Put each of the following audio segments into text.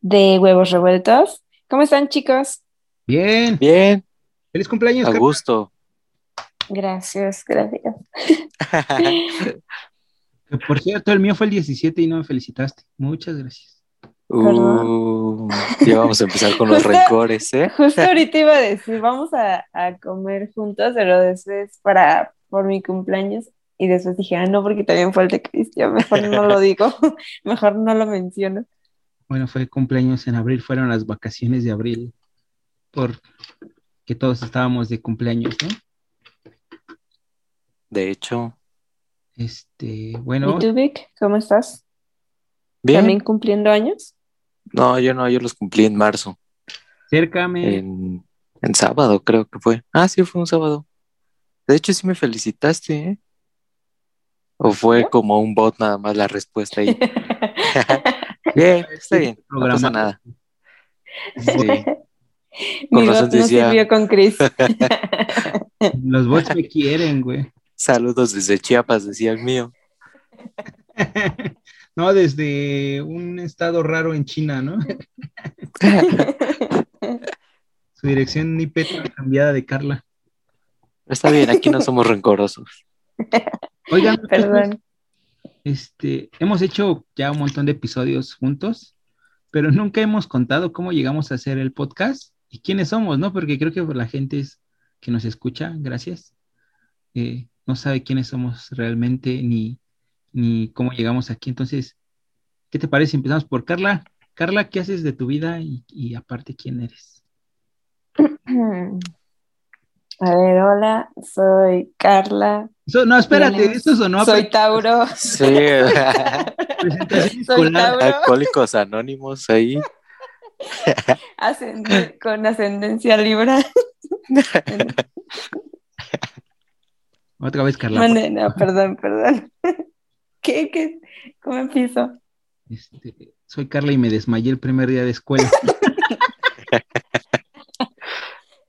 de Huevos Revueltos. ¿Cómo están chicos? Bien. Bien. Feliz cumpleaños. A gusto. Gracias, gracias. Por cierto, el mío fue el 17 y no me felicitaste. Muchas gracias. Uh, ya vamos a empezar con los rencores, ¿eh? Justo ahorita iba a decir, vamos a, comer juntos, pero después para por mi cumpleaños. Y después dije, ah, no, porque también fue el de Cristian, mejor no lo digo, mejor no lo menciono. Bueno, fue cumpleaños en abril, fueron las vacaciones de abril, porque todos estábamos de cumpleaños, ¿no? De hecho. Este, bueno. ¿Y tú, Vic? ¿Cómo estás? Bien. ¿También cumpliendo años? No, yo no, yo los cumplí en marzo. Cércame. En, en sábado, creo que fue. Ah, sí, fue un sábado. De hecho, sí me felicitaste, ¿eh? ¿O fue como un bot nada más la respuesta ahí? bien, está bien, no pasa nada. Sí. Con Mi bot no sirvió con Chris. Los bots me quieren, güey. Saludos desde Chiapas, decía el mío. no, desde un estado raro en China, ¿no? Su dirección IP cambiada de Carla. Está bien, aquí no somos rencorosos. Oigan, perdón. Este, hemos hecho ya un montón de episodios juntos, pero nunca hemos contado cómo llegamos a hacer el podcast y quiénes somos, ¿no? Porque creo que la gente que nos escucha, gracias, eh, no sabe quiénes somos realmente ni, ni cómo llegamos aquí. Entonces, ¿qué te parece? Empezamos por Carla. Carla, ¿qué haces de tu vida y, y aparte quién eres? A ver, hola, soy Carla. No, espérate, eso sonó. Soy Tauro. Sí. soy Tauro. Alcohólicos anónimos ahí. con ascendencia Libra. Otra vez, Carla. no, perdón, perdón. ¿Qué, qué? ¿Cómo empiezo? Este, soy Carla y me desmayé el primer día de escuela.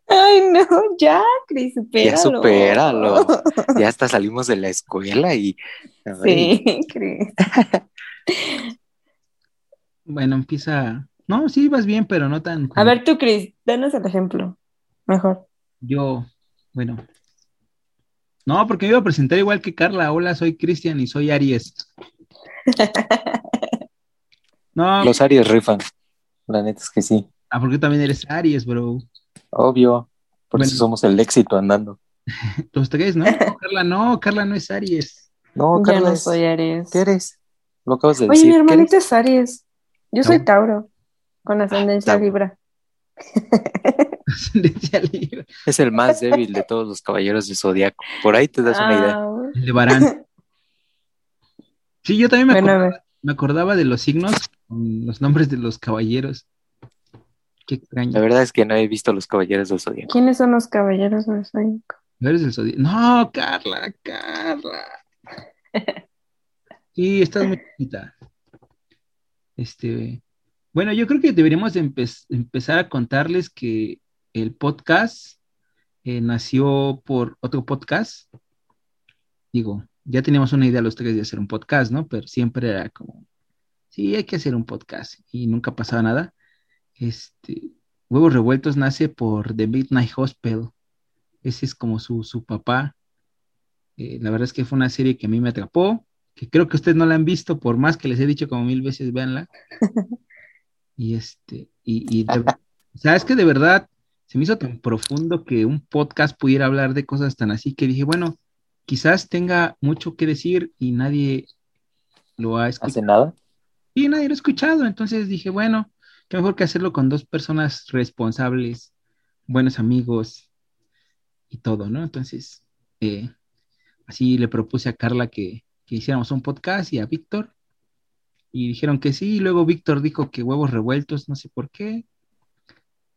Ay, no, ya, Cris, supéralo. Ya supéralo. ya hasta salimos de la escuela y. Sí, Cris. bueno, empieza. No, sí, vas bien, pero no tan. A ver, tú, Cris, danos el ejemplo. Mejor. Yo, bueno. No, porque me iba a presentar igual que Carla. Hola, soy Cristian y soy Aries. no. Los Aries rifan. La neta es que sí. Ah, porque también eres Aries, bro. Obvio, por eso somos el éxito andando. Los tres, ¿no? Carla no, Carla no es Aries. No, Carla Yo no soy Aries. ¿Qué eres? Lo acabas de decir. Oye, mi hermanito es Aries. Yo soy Tauro, con ascendencia Libra. ascendencia Libra. Es el más débil de todos los caballeros de Zodíaco. Por ahí te das una idea. Ah, el de Barán. Sí, yo también me, acordaba, me acordaba de los signos, los nombres de los caballeros. Qué extraño. La verdad es que no he visto los caballeros del Zodíaco. ¿Quiénes son los caballeros del Zodíaco? ¿Eres del Zodíaco? No, Carla, Carla. Sí, estás muy chiquita. Este, bueno, yo creo que deberíamos empezar a contarles que el podcast eh, nació por otro podcast. Digo, ya teníamos una idea los tres de hacer un podcast, ¿no? Pero siempre era como, sí, hay que hacer un podcast y nunca pasaba nada. Este, Huevos Revueltos nace por The Midnight Hospital. Ese es como su, su papá. Eh, la verdad es que fue una serie que a mí me atrapó, que creo que ustedes no la han visto, por más que les he dicho como mil veces, véanla. y este, y, sea, es que de verdad se me hizo tan profundo que un podcast pudiera hablar de cosas tan así que dije, bueno, quizás tenga mucho que decir y nadie lo ha escuchado. ¿Hace nada? Y nadie lo ha escuchado. Entonces dije, bueno, qué mejor que hacerlo con dos personas responsables, buenos amigos y todo, ¿no? Entonces, eh, así le propuse a Carla que, que hiciéramos un podcast y a Víctor. Y dijeron que sí, y luego Víctor dijo que huevos revueltos, no sé por qué.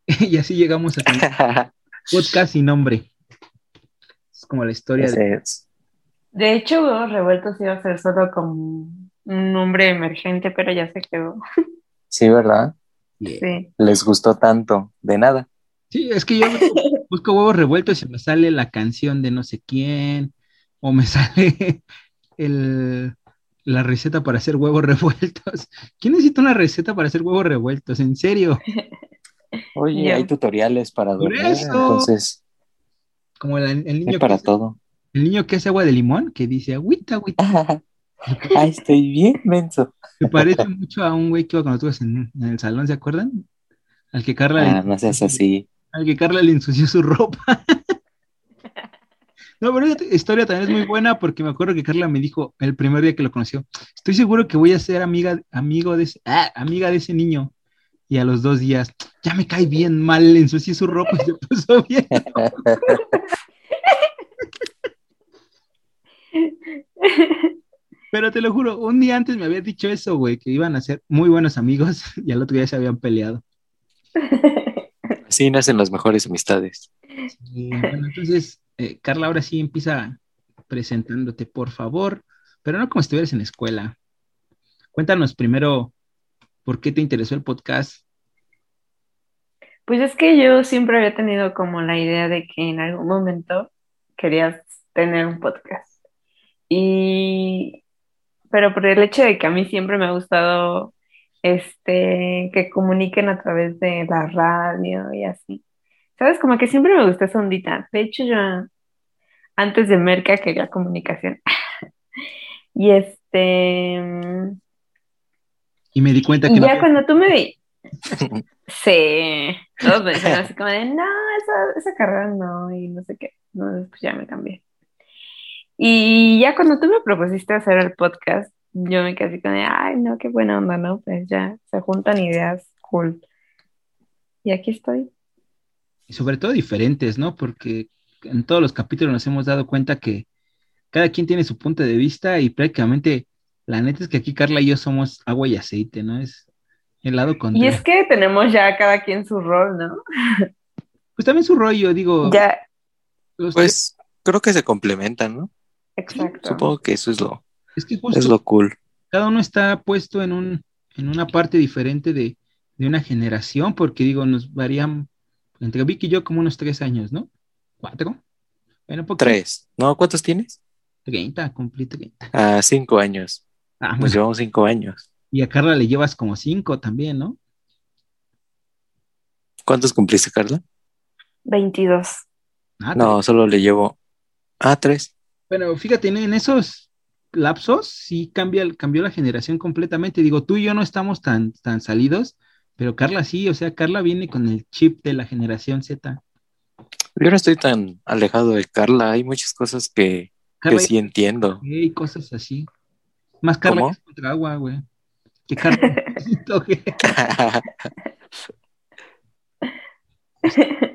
y así llegamos a tener podcast sin nombre. Es como la historia de... De hecho, huevos revueltos iba a ser solo como un nombre emergente, pero ya se quedó. Sí, ¿verdad? Sí. Les gustó tanto, de nada. Sí, es que yo busco huevos revueltos y me sale la canción de no sé quién, o me sale el, la receta para hacer huevos revueltos. ¿Quién necesita una receta para hacer huevos revueltos? ¿En serio? Oye, hay tutoriales para dormir, entonces Como el, niño para que, todo. el niño que hace agua de limón, que dice agüita, agüita. Ay, estoy bien, menso. Me parece mucho a un güey que iba con nosotros en, en el salón, ¿se acuerdan? Al que Carla, Ah, le, no seas así. al que Carla le ensució su ropa. No, pero esa historia también es muy buena porque me acuerdo que Carla me dijo el primer día que lo conoció, estoy seguro que voy a ser amiga, amigo de ese, ah, amiga de ese niño. Y a los dos días, ya me cae bien mal, le ensucié su ropa y se puso bien. Pero te lo juro, un día antes me había dicho eso, güey, que iban a ser muy buenos amigos y al otro día se habían peleado. Así nacen las mejores amistades. Y bueno, entonces, eh, Carla, ahora sí empieza presentándote, por favor, pero no como si estuvieras en la escuela. Cuéntanos primero por qué te interesó el podcast. Pues es que yo siempre había tenido como la idea de que en algún momento querías tener un podcast. Y, pero por el hecho de que a mí siempre me ha gustado este, que comuniquen a través de la radio y así. ¿Sabes? Como que siempre me gustó esa ondita. De hecho, yo antes de Merca quería comunicación. Y este, Y me di cuenta que y ya cuando tú me vi, Sí, todos decían así como de, no, esa, esa carrera no, y no sé qué. No, pues ya me cambié. Y ya cuando tú me propusiste hacer el podcast, yo me quedé así como de, ay, no, qué buena onda, ¿no? Pues ya se juntan ideas, cool. Y aquí estoy. y sobre todo diferentes, ¿no? Porque en todos los capítulos nos hemos dado cuenta que cada quien tiene su punto de vista y prácticamente la neta es que aquí Carla y yo somos agua y aceite, ¿no? Es el lado Y contrario. es que tenemos ya cada quien su rol, ¿no? Pues también su rollo, digo, Ya, Pues creo que se complementan, ¿no? Exacto. Supongo que eso es lo, es que justo es lo cool. cada uno está puesto en un, en una parte diferente de, de una generación, porque digo, nos varían entre Vicky y yo como unos tres años, ¿no? ¿Cuatro? Bueno, poquito. Tres. ¿No? ¿Cuántos tienes? 30, cumplí 30. Ah, cinco años. Ah, Nos bueno, llevamos cinco años. y a Carla le llevas como cinco también, ¿no? ¿Cuántos cumpliste, Carla? 22. Ah, No, solo le llevo. Ah, tres. Bueno, fíjate, en, esos lapsos sí cambia, cambió la generación completamente. Digo, tú y yo no estamos tan, tan salidos, pero Carla sí, o sea, Carla viene con el chip de la generación Z. Yo no estoy tan alejado de Carla. Hay muchas cosas que, que sí entiendo. y cosas así. Más Carla ¿Cómo? que es contra agua, güey. Que Carla.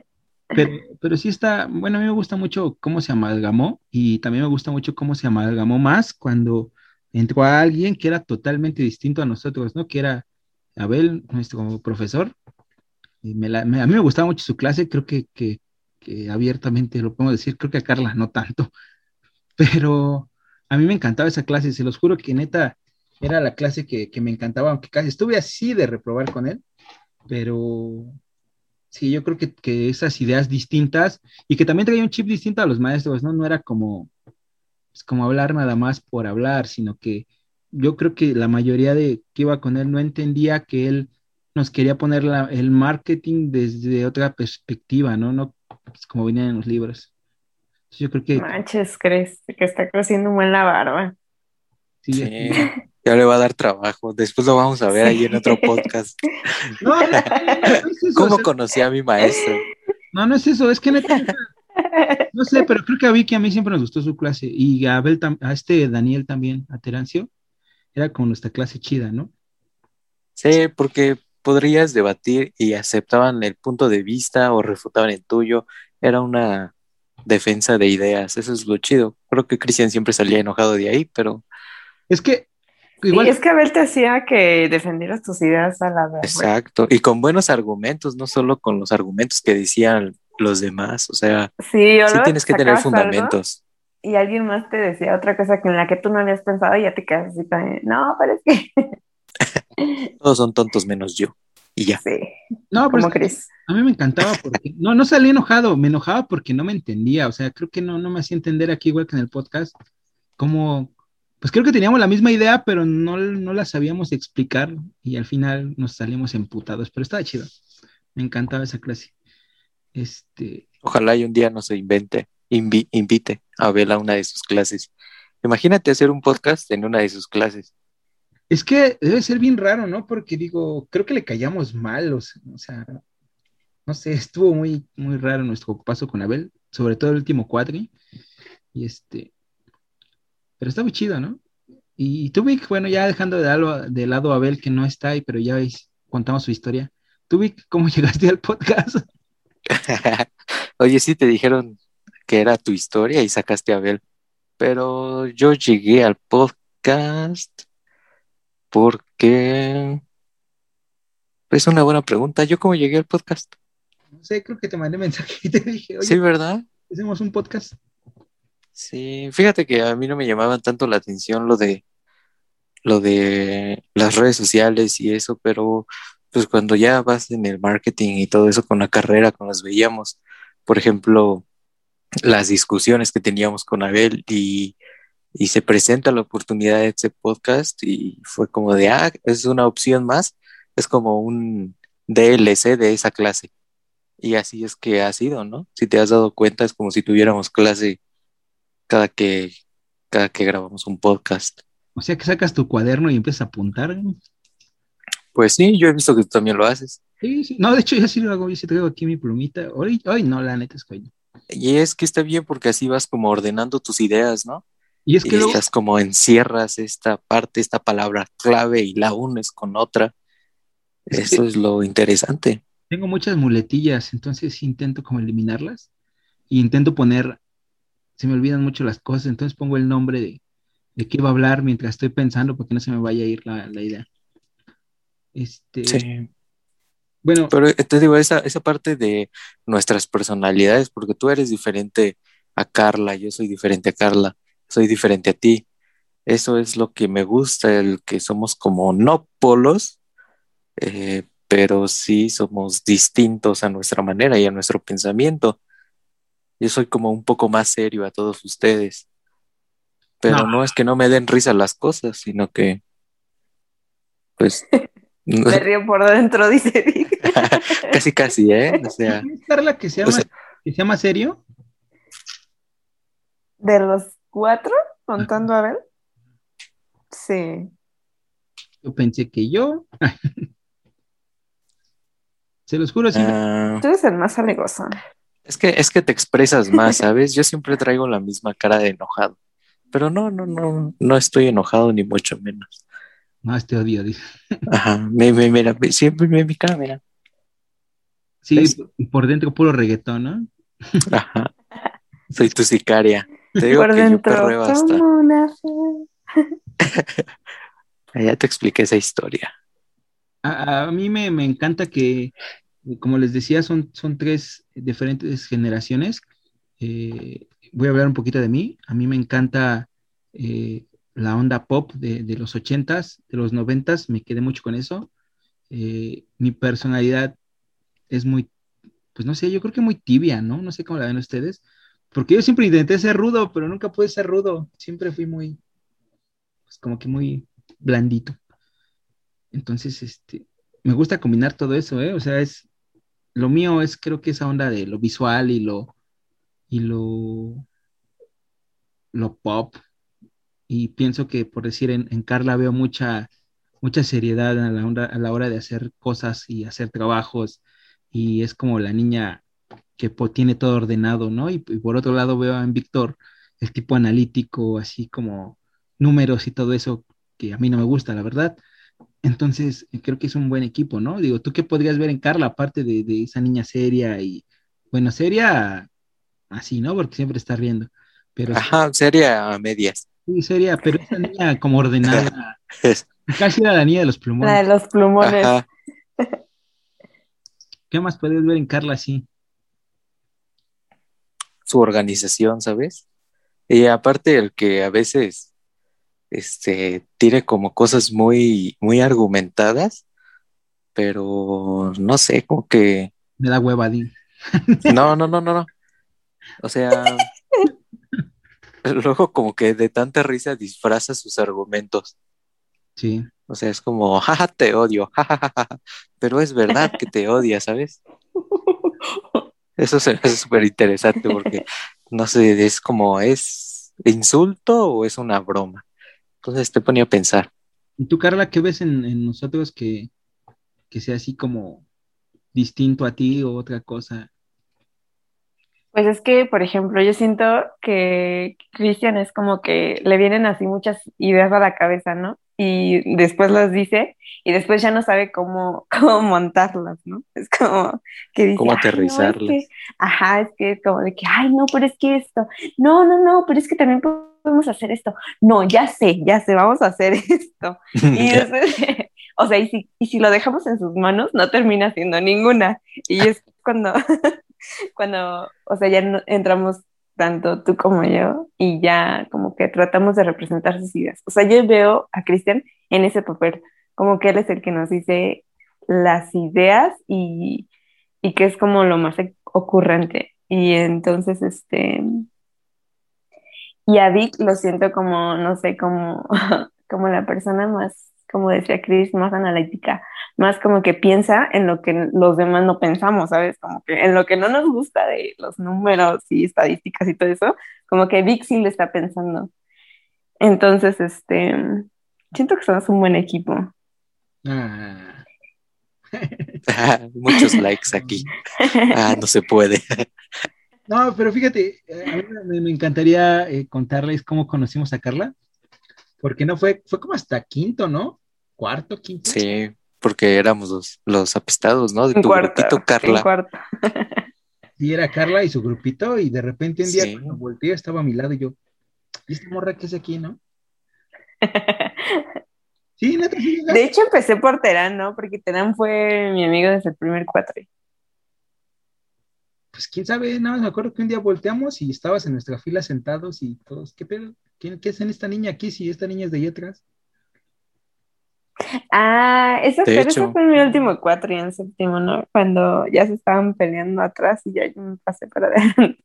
Pero, pero sí está, bueno, a mí me gusta mucho cómo se amalgamó y también me gusta mucho cómo se amalgamó más cuando entró a alguien que era totalmente distinto a nosotros, ¿no? Que era Abel, nuestro profesor. Y me la- me- a mí me gustaba mucho su clase, creo que, que, que abiertamente lo podemos decir, creo que a Carla no tanto, pero a mí me encantaba esa clase, se los juro que neta era la clase que, que me encantaba, aunque casi estuve así de reprobar con él, pero sí, yo creo que, que esas ideas distintas y que también traía un chip distinto a los maestros, ¿no? No era como, pues, como hablar nada más por hablar, sino que yo creo que la mayoría de que iba con él no entendía que él nos quería poner la- el marketing desde otra perspectiva, ¿no? No pues, como venían en los libros. Entonces, yo creo que Manches, crees que está creciendo muy la barba. sí, Sí. Ya le va a dar trabajo. Después lo vamos a ver ahí en otro podcast. No, no, no, no es eso, o ¿Cómo sea, conocí a mi maestro? no, no es eso, es que neta, no sé, pero creo que a Vicky a mí siempre nos gustó su clase y a Abel a este Daniel también, a Terancio, era como nuestra clase chida, ¿no? Sí, porque podrías debatir y aceptaban el punto de vista o refutaban el tuyo. Era una defensa de ideas. Eso es lo chido. Creo que Cristian siempre salía enojado de ahí, pero Es que Sí, igual es que Abel te hacía que defendieras tus ideas a la vez. exacto. Y con buenos argumentos, no solo con los argumentos que decían los demás. O sea, Sí, o sí tienes que tener fundamentos. Y alguien más te decía otra cosa que en la que tú no habías pensado y ya te quedas así también. No, pero es que Todos son tontos menos yo. Y ya. sí, no, pero a mí me encantaba porque no, no salí enojado, me enojaba porque no me entendía, o sea, creo que no, no me hacía entender aquí igual que en el podcast, como, pues creo que teníamos la misma idea, pero no, no la sabíamos explicar y al final nos salimos emputados, pero estaba chido, me encantaba esa clase. Este, Ojalá y un día no se invente, invi- invite a Abel a una de sus clases. Imagínate hacer un podcast en una de sus clases. es que debe ser bien raro, ¿no? Porque digo, creo que le callamos mal, o sea, no sé, estuvo muy, muy raro nuestro paso con Abel, sobre todo el último cuadri, y este, pero está muy chido, ¿no? Y Vic, bueno, ya dejando de lado, de lado a Abel, que no está ahí, pero ya veis, contamos su historia. Vic, ¿cómo llegaste al podcast? Oye, sí te dijeron que era tu historia y sacaste a Abel, pero yo llegué al podcast porque es una buena pregunta. ¿Yo cómo llegué al podcast? No sé, creo que te mandé mensaje y te dije, oye, Sí, ¿verdad? hacemos un podcast. Sí, fíjate que a mí no me llamaban tanto la atención lo de lo de las redes sociales y eso, pero pues cuando ya vas en el marketing y todo eso con la carrera, cuando nos veíamos, por ejemplo, las discusiones que teníamos con Abel y, y se presenta la oportunidad de este podcast y fue como de, ah, es una opción más, es como un DLC de esa clase. Y así es que ha sido, ¿no? Si te has dado cuenta, es como si tuviéramos clase cada que, cada que grabamos un podcast. O sea, que sacas tu cuaderno y empiezas a apuntar. Pues sí, yo he visto que tú también lo haces. Sí, sí. No, de hecho, yo sí lo hago, yo sí traigo aquí mi plumita. Hoy, hoy no, la neta es no. Y es que está bien porque así vas como ordenando tus ideas, ¿no? Y es Y que luego, estás como encierras esta parte, esta palabra clave y la unes con otra. Es Eso es lo interesante. tengo muchas muletillas, entonces intento como eliminarlas y intento poner, se me olvidan mucho las cosas, entonces pongo el nombre de, de qué iba a hablar mientras estoy pensando porque no se me vaya a ir la, la idea. Este, Sí. bueno, Pero eh, te digo, esa, esa parte de nuestras personalidades, porque tú eres diferente a Carla, yo soy diferente a Carla, soy diferente a ti. Eso es lo que me gusta, el que somos como no polos, eh, pero sí somos distintos a nuestra manera y a nuestro pensamiento. Yo soy como un poco más serio a todos ustedes, pero No. no es que no me den risa las cosas, sino que, pues, Me río por dentro, dice Vic. casi casi, ¿eh? O sea, ¿quieres Carla que sea, o sea- más, que sea más serio? De los cuatro, contando a ver. Sí. Yo pensé que yo. Se los juro, siempre. ah, Tú eres el más alegoso. Es que, es que te expresas más, ¿sabes? Yo siempre traigo la misma cara de enojado. Pero no, no, no, no estoy enojado ni mucho menos. No, este odio. dice. Ajá, me, me, mira, siempre me mi cara, mira. Sí, ¿Ves? por dentro puro reggaetón, ¿no? Ajá. Soy tu sicaria. Te digo por que yo dentro, perreo hasta. una. Ya te expliqué esa historia. A, a mí me, me encanta que, como les decía, son, son tres diferentes generaciones. Eh, voy a hablar un poquito de mí. A mí me encanta eh, la onda pop de, de los ochentas, de los noventas, me quedé mucho con eso. Eh, mi personalidad es muy, pues no sé, yo creo que muy tibia, ¿no? No sé cómo la ven ustedes. Porque yo siempre intenté ser rudo, pero nunca pude ser rudo. Siempre fui muy, pues como que muy blandito. Entonces, este, me gusta combinar todo eso, ¿eh? O sea, es, lo mío es creo que esa onda de lo visual y lo, y lo, lo pop. y pienso que, por decir, en, Carla veo mucha, mucha seriedad a la, hora, a la hora de hacer cosas y hacer trabajos, y es como la niña que tiene todo ordenado, ¿no? Y, por otro lado veo en Víctor el tipo analítico, así como números y todo eso, que a mí no me gusta, la verdad. Entonces, creo que es un buen equipo, ¿no? Digo, ¿tú qué podrías ver en Carla, aparte de, de esa niña seria y, bueno, seria así, ¿no? Porque siempre está riendo. Pero, Ajá, seria a medias. Sí, sería, pero esa niña como ordenada. casi era la niña de los plumones. La de los plumones. ¿Qué más puedes ver en Carla así? Su organización, ¿sabes? Y aparte el que a veces este tiene como cosas muy, muy argumentadas, pero no sé, como que. Me da hueva, No, no, no, no, no. O sea, luego como que de tanta risa disfraza sus argumentos. Sí. O sea, es como, jaja, te odio, jajaja, pero es verdad que te odia, ¿sabes? Eso es súper interesante porque, no sé, es como, ¿es insulto o es una broma? Entonces te ponía a pensar. ¿Y tú, Carla, qué ves en, nosotros que, que sea así como distinto a ti o otra cosa? Pues es que, por ejemplo, yo siento que Cristian es como que le vienen así muchas ideas a la cabeza, ¿no? Y después las dice y después ya no sabe cómo, cómo montarlas, ¿no? Es como que dice... ¿Cómo aterrizarlas? ajá, es que es como de que, ay, no, pero es que esto, no, no, no, pero es que también podemos hacer esto. No, ya sé, ya sé, vamos a hacer esto. Y o sea, y si, y si lo dejamos en sus manos, no termina haciendo ninguna. Y es cuando cuando, o sea, ya entramos tanto tú como yo y ya como que tratamos de representar sus ideas. O sea, yo veo a Cristian en ese papel, como que él es el que nos dice las ideas y, y que es como lo más ocurrente. Y entonces, este, y a Vic lo siento como, no sé, como, como la persona más, como decía Chris, más analítica, más como que piensa en lo que los demás no pensamos, ¿sabes? Como que en lo que no nos gusta de los números y estadísticas y todo eso, como que Vic sí le está pensando. Entonces, este, siento que somos un buen equipo. Ah. Muchos likes aquí. Ah, no se puede. No, pero fíjate, a mí me, encantaría eh, contarles cómo conocimos a Carla, porque no fue, fue como hasta quinto, ¿no? Cuarto, quinto. Sí, porque éramos los, los apestados, ¿no? De tu grupito, Carla. Sí, era Carla y su grupito, y de repente un día cuando volteé estaba a mi lado y yo, ¿y esta morra qué es aquí, no? sí, neta, sí, De hecho, empecé por Terán, ¿no? Porque Terán fue mi amigo desde el primer cuatro. Pues quién sabe, nada más me acuerdo que un día volteamos y estabas en nuestra fila sentados y todos, ¿qué pedo? ¿Qué, qué es en esta niña aquí si esta niña es de allá atrás? Ah, eso, fue mi último cuatro y en séptimo, ¿no? Cuando ya se estaban peleando atrás y ya yo me pasé para adelante.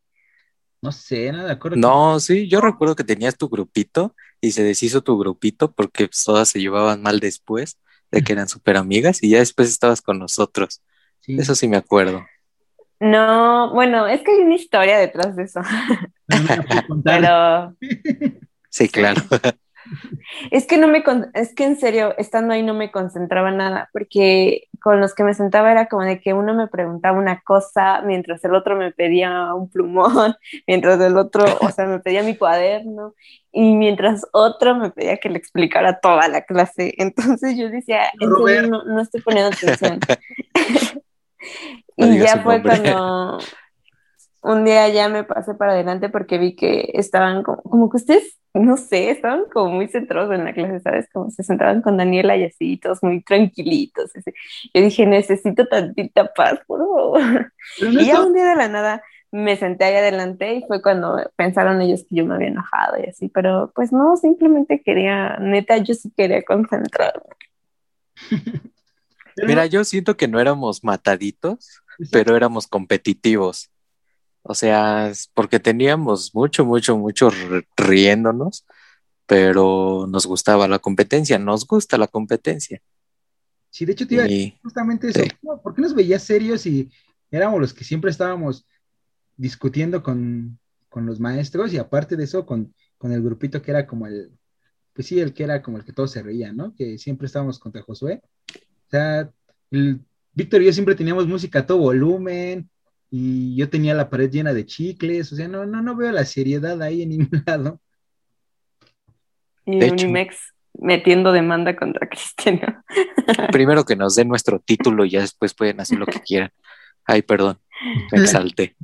No sé, nada de acuerdo. No, sí, yo recuerdo que tenías tu grupito y se deshizo tu grupito porque pues, todas se llevaban mal después de que eran súper amigas y ya después estabas con nosotros. Eso sí me acuerdo. No, bueno, es que hay una historia detrás de eso. Pero... Sí, claro. Es que no me, es que en serio, estando ahí no me concentraba nada, porque con los que me sentaba era como de que uno me preguntaba una cosa, mientras el otro me pedía un plumón, mientras el otro, o sea, me pedía mi cuaderno, y mientras otro me pedía que le explicara toda la clase. Entonces yo decía, no, no estoy poniendo atención. Y ya fue cuando un día ya me pasé para adelante porque vi que estaban como, como que ustedes no sé, estaban como muy centrados en la clase, ¿sabes? Como se sentaban con Daniela y así, todos muy tranquilitos. Yo dije, necesito tantita paz, por favor. Y ya un día de la nada me senté ahí adelante y fue cuando pensaron ellos que yo me había enojado y así, pero pues no, simplemente quería, neta, yo sí quería concentrarme. Mira, yo siento que no éramos mataditos, pero éramos competitivos. O sea, porque teníamos mucho, mucho, mucho riéndonos, pero nos gustaba la competencia, nos gusta la competencia. Sí, de hecho te iba decir justamente eso. ¿Por qué nos veías serios y éramos los que siempre estábamos discutiendo con, los maestros y aparte de eso con, el grupito que era como el, pues sí, el que era como el que todos se reían, ¿no? Que siempre estábamos contra Josué. O sea, Víctor y yo siempre teníamos música a todo volumen y yo tenía la pared llena de chicles, o sea, no, no, no veo la seriedad ahí en ningún lado. Y Unimex metiendo demanda contra Cristiano. Primero que nos den nuestro título y ya después pueden hacer lo que quieran. Ay, perdón, me exalté.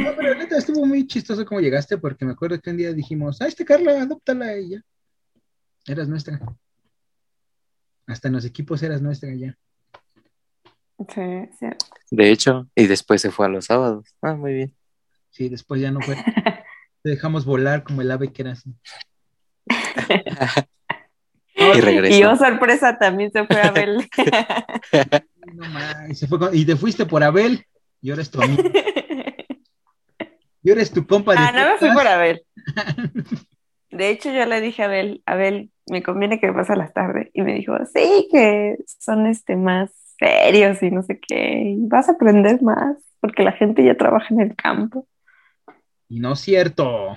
No, pero neta, estuvo muy chistoso cómo llegaste, porque me acuerdo que un día dijimos, ah, este Carla, adóptala a ella. Eras nuestra. Hasta en los equipos eras nuestra ya. Sí, cierto. De hecho, y después se fue a los sábados. Ah, muy bien. Sí, después ya no fue. Te dejamos volar como el ave que eras. y regresó. Y oh, sorpresa, también se fue a Abel. no, man, se fue con... y te fuiste por Abel y ahora es tu amigo. Y eres tu compa de Ah, no me fui por Abel. De hecho, yo le dije a Abel, Abel, me conviene que me pase a las tardes. Y me dijo, sí, que son este más serios y no sé qué. Y vas a aprender más, porque la gente ya trabaja en el campo. Y no es cierto.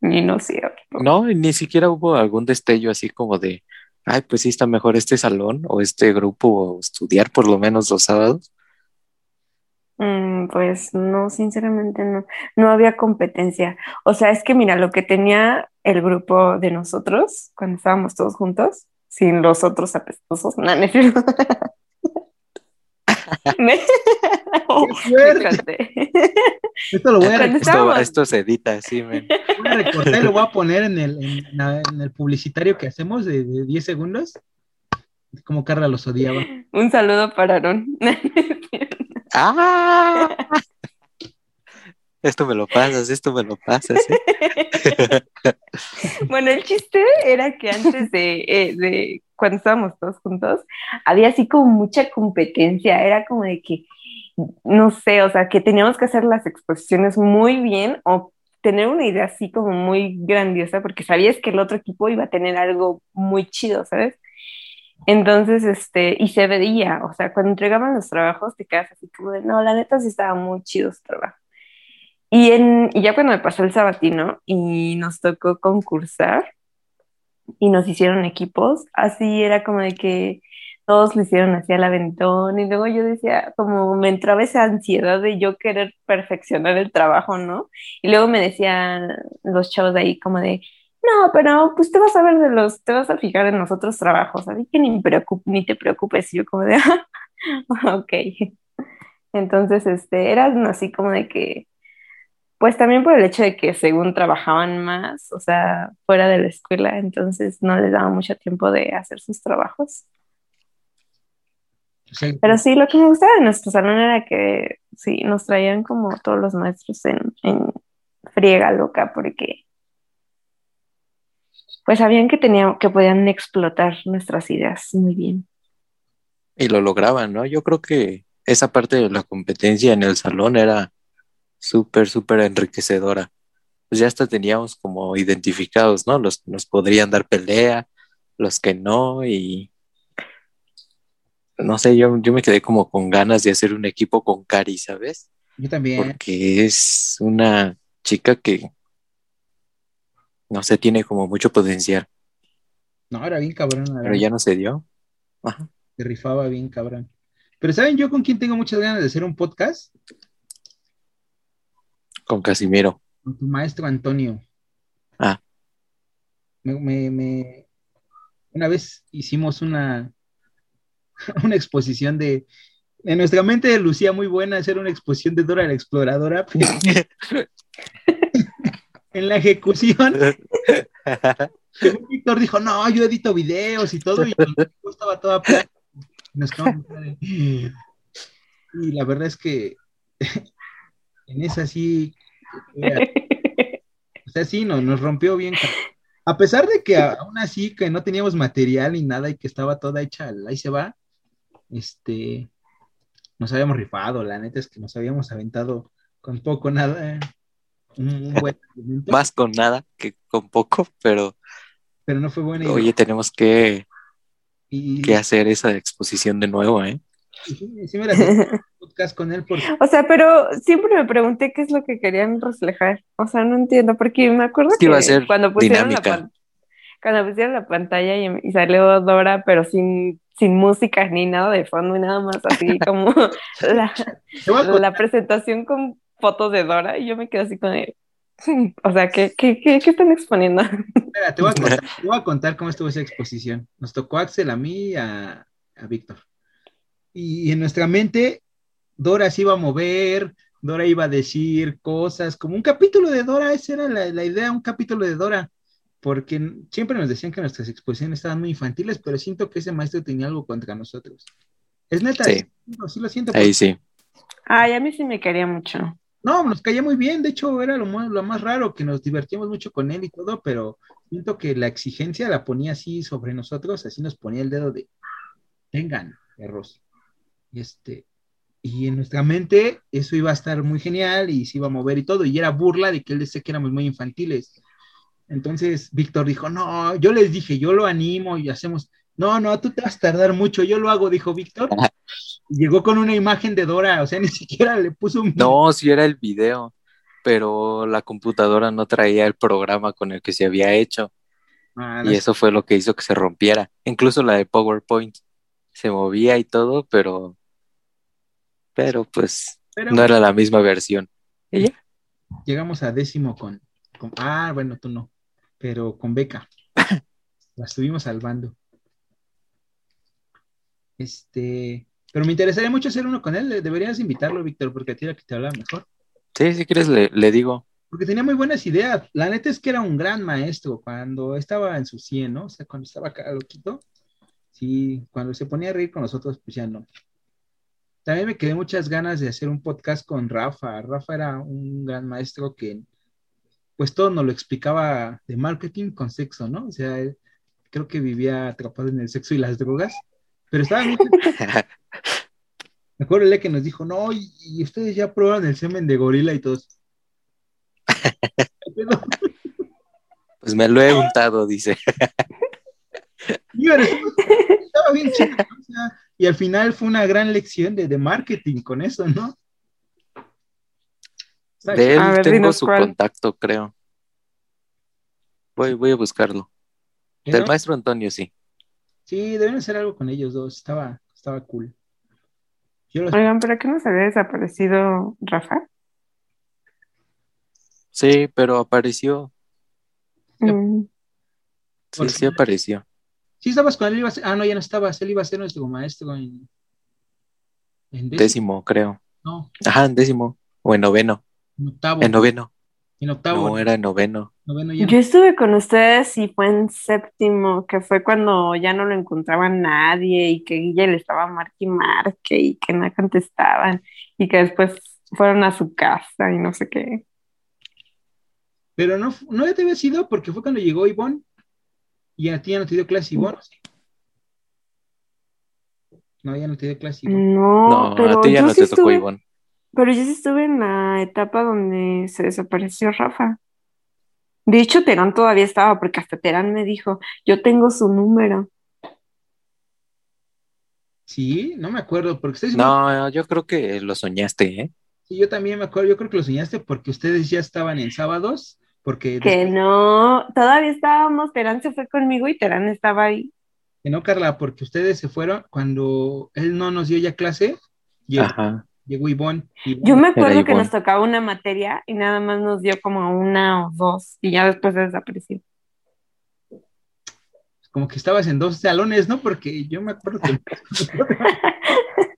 Y no es cierto. No, ni siquiera hubo algún destello así como de, ay, pues sí está mejor este salón o este grupo o estudiar por lo menos los sábados. Mm, pues no, sinceramente no, no había competencia. O sea, es que mira, lo que tenía el grupo de nosotros cuando estábamos todos juntos, sin los otros apestosos, no. Me- fuerte! Esto lo voy a, Esto, esto se edita men. voy a recortar y lo voy a poner en el, en el publicitario que hacemos de, de 10 segundos. Como Carla los odiaba. Un saludo para Aaron. ¡Ah! Esto me lo pasas, esto me lo pasas. ¿eh? Bueno, el chiste era que antes de, eh, de cuando estábamos todos juntos, había así como mucha competencia, era como de que, no sé, o sea, que teníamos que hacer las exposiciones muy bien o tener una idea así como muy grandiosa, porque sabías que el otro equipo iba a tener algo muy chido, ¿sabes? Entonces, este, y se veía, o sea, cuando entregaban los trabajos te quedas así como de, no, la neta sí estaba muy chido su trabajo. Y, en, ya cuando me pasó el sabatino y nos tocó concursar y nos hicieron equipos, así era como de que todos lo hicieron así al aventón y luego yo decía, como me entraba esa ansiedad de yo querer perfeccionar el trabajo, ¿no? Y luego me decían los chavos de ahí como de, no, pero pues te vas a ver de los, te vas a fijar en los trabajos, así que ni, ni te preocupes. Y yo como de, "Ah, ok. Entonces, este, eran así como de que, pues también por el hecho de que según trabajaban más, o sea, fuera de la escuela, entonces no les daba mucho tiempo de hacer sus trabajos. Pero sí, lo que me gustaba de nuestro salón era que sí, nos traían como todos los maestros en, en friega loca, porque pues sabían que tenían, que podían explotar nuestras ideas muy bien. Y lo lograban, ¿no? Yo creo que esa parte de la competencia en el salón era súper, súper enriquecedora. Pues ya hasta teníamos como identificados, ¿no? Los que nos podrían dar pelea, los que no, y no sé, yo, yo me quedé como con ganas de hacer un equipo con Cari, ¿sabes? yo también. Porque es una chica que, no sé, tiene como mucho potencial, No, era bien cabrón. pero ya no se dio. Ajá. Se rifaba bien cabrón. Pero ¿saben yo con quién tengo muchas ganas de hacer un podcast? Con Casimiro. Con tu maestro Antonio. Ah. Me, me- me- Una vez hicimos una, una exposición de... En nuestra mente lucía muy buena hacer una exposición de Dora la Exploradora. pero en la ejecución, Víctor dijo, no, yo edito videos y todo, y yo estaba toda nos Y la verdad es que en esa sí, o sea, sí, nos, nos rompió bien. A pesar de que aún así que no teníamos material ni nada y que estaba toda hecha, ahí se va, este, nos habíamos rifado, la neta es que nos habíamos aventado con poco nada, eh, un, un buen argumento, Más con nada que con poco, pero pero no fue buena idea. oye, tenemos que, y, que hacer esa exposición de nuevo, ¿eh? sí, sí me la sé. podcast con él porque... O sea, pero siempre me pregunté qué es lo que querían reflejar. O sea, no entiendo, porque me acuerdo que, iba a ser cuando pusieron dinámica. la cuando pusieron la pantalla y, y salió Dora, pero sin, sin música ni nada de fondo y nada más así como la, la presentación con fotos de Dora y yo me quedé así con él. O sea, ¿qué, qué, qué, qué están exponiendo? espera, te voy a contar, te voy a contar cómo estuvo esa exposición. Nos tocó a Axel, a mí y a, a Víctor. Y en nuestra mente, Dora se iba a mover, Dora iba a decir cosas, como un capítulo de Dora, esa era la, la idea, un capítulo de Dora. Porque siempre nos decían que nuestras exposiciones estaban muy infantiles, pero siento que ese maestro tenía algo contra nosotros. Es neta, Sí. no, sí lo siento. Ahí sí. Ay, a mí sí me quería mucho. No, nos caía muy bien, de hecho era lo más, lo más raro, que nos divertíamos mucho con él y todo, pero siento que la exigencia la ponía así sobre nosotros, así nos ponía el dedo de, tengan, perros. Y este, y en nuestra mente eso iba a estar muy genial y se iba a mover y todo, y era burla de que él decía que éramos muy infantiles. Entonces Víctor dijo, no, yo les dije, yo lo animo y hacemos, no, no, tú te vas a tardar mucho, yo lo hago, dijo Víctor. Llegó con una imagen de Dora, o sea, ni siquiera le puso un... No, sí era el video, pero la computadora no traía el programa con el que se había hecho Ah, y eso fue lo que hizo que se rompiera. Incluso la de PowerPoint se movía y todo, pero pero pues pero no era la misma versión. ¿Y ya? llegamos a décimo con, con- Ah, bueno, tú no, pero con beca. La estuvimos salvando. Este... Pero me interesaría mucho hacer uno con él. Deberías invitarlo, Víctor, porque a ti era que te habla mejor. Sí, si quieres le, le digo. Porque tenía muy buenas ideas. La neta es que era un gran maestro cuando estaba en su 100, ¿no? O sea, cuando estaba acá loquito. Sí, cuando se ponía a reír con nosotros, pues ya no. También me quedé muchas ganas de hacer un podcast con Rafa. Rafa era un gran maestro que, pues todo nos lo explicaba de marketing con sexo, ¿no? O sea, él- creo que vivía atrapado en el sexo y las drogas. Pero estaba muy... Me acuerdo que nos dijo, no, y, y ustedes ya probaron el semen de gorila y todos. Pues me lo he untado, dice. Estaba bien chido, ¿no? O sea, y al final fue una gran lección de, de marketing con eso, ¿no? De él ver, tengo su cuál. contacto, creo. Voy, voy a buscarlo. chido, Del ¿no? maestro Antonio, sí. Sí, deben hacer algo con ellos dos, estaba, estaba cool. Yo los- Oigan, ¿pero qué nos había desaparecido Rafa? Sí, pero apareció. Mm, Sí, sí apareció. Sí, estabas con él, iba a ser- ah, no, ya no estabas, él iba a ser nuestro maestro en, en décimo, Décimo, creo. no, Ajá, en décimo. O en noveno. en octavo, En noveno. en octavo, No, era en noveno. noveno ya no. Yo estuve con ustedes y fue en séptimo, que fue cuando ya no lo encontraba nadie y que Guille le estaba marque y marque y que no contestaban y que después fueron a su casa y no sé qué. Pero no, no ya te había sido porque fue cuando llegó Ivonne y a ti ya no te dio clase Ivonne. ¿o sí? No, ya no te dio clase Ivonne. No, No, pero a ti ya yo no sí te tocó, estuve, Ivonne. pero yo sí estuve en la etapa donde se desapareció Rafa. De hecho, Terán todavía estaba, porque hasta Terán me dijo, yo tengo su número. Sí, no me acuerdo, porque ustedes... No, yo creo que lo soñaste, ¿eh? Sí, yo también me acuerdo, yo creo que lo soñaste porque ustedes ya estaban en sábados, porque Que después- no, todavía estábamos, Terán se fue conmigo y Terán estaba ahí. que no, Carla, porque ustedes se fueron cuando él no nos dio ya clase, llegó, Ajá. llegó Ivonne. Ivonne- Yo me acuerdo que Ivonne. nos tocaba una materia y nada más nos dio como una o dos y ya después se desapareció. como que estabas en dos salones, ¿no? Porque yo me acuerdo que...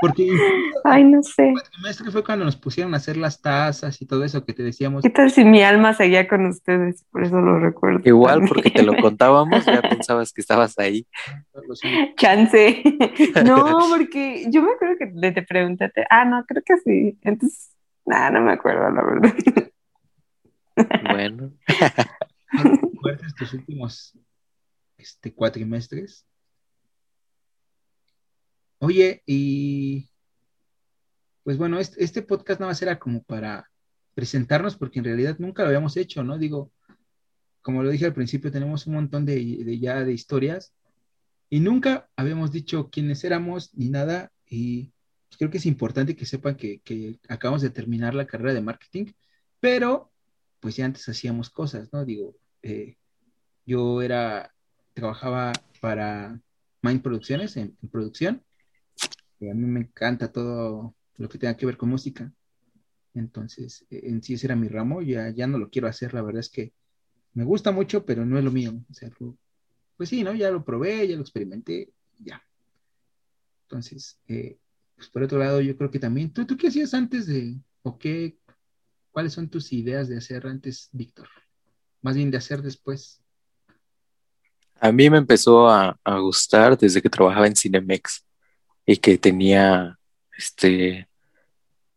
porque Ay, no sé. el maestro fue cuando nos pusieron a hacer las tazas y todo eso que te decíamos. ¿Qué tal si mi alma seguía con ustedes? Por eso lo recuerdo. Igual también. porque te lo contábamos, ya pensabas que estabas ahí. Chance. No, porque yo me acuerdo que te, te pregunté. Ah, no, creo que sí. Entonces, nada, no me acuerdo, la verdad. Bueno, ¿Recuerdas tus últimos este, cuatrimestres? Oye, y pues bueno, este, podcast nada más era como para presentarnos, porque en realidad nunca lo habíamos hecho, ¿no? Digo, como lo dije al principio, tenemos un montón de, ya de historias y nunca habíamos dicho quiénes éramos ni nada. Y pues, creo que es importante que sepan que, acabamos de terminar la carrera de marketing, pero pues ya antes hacíamos cosas, ¿no? Digo, eh, yo era, trabajaba para Mind Producciones en, producción, a mí me encanta todo lo que tenga que ver con música. Entonces, e, en sí ese era mi ramo, ya, ya no lo quiero hacer, la verdad es que me gusta mucho, pero no es lo mío. Pues sí, ¿no? Ya lo probé, ya lo experimenté, ya. Entonces, eh, pues por otro lado, yo creo que también, ¿tú, ¿tú qué hacías antes de, o qué, cuáles son tus ideas de hacer antes, Víctor? Más bien de hacer después. A mí me empezó a, gustar desde que trabajaba en Cinemex y que tenía este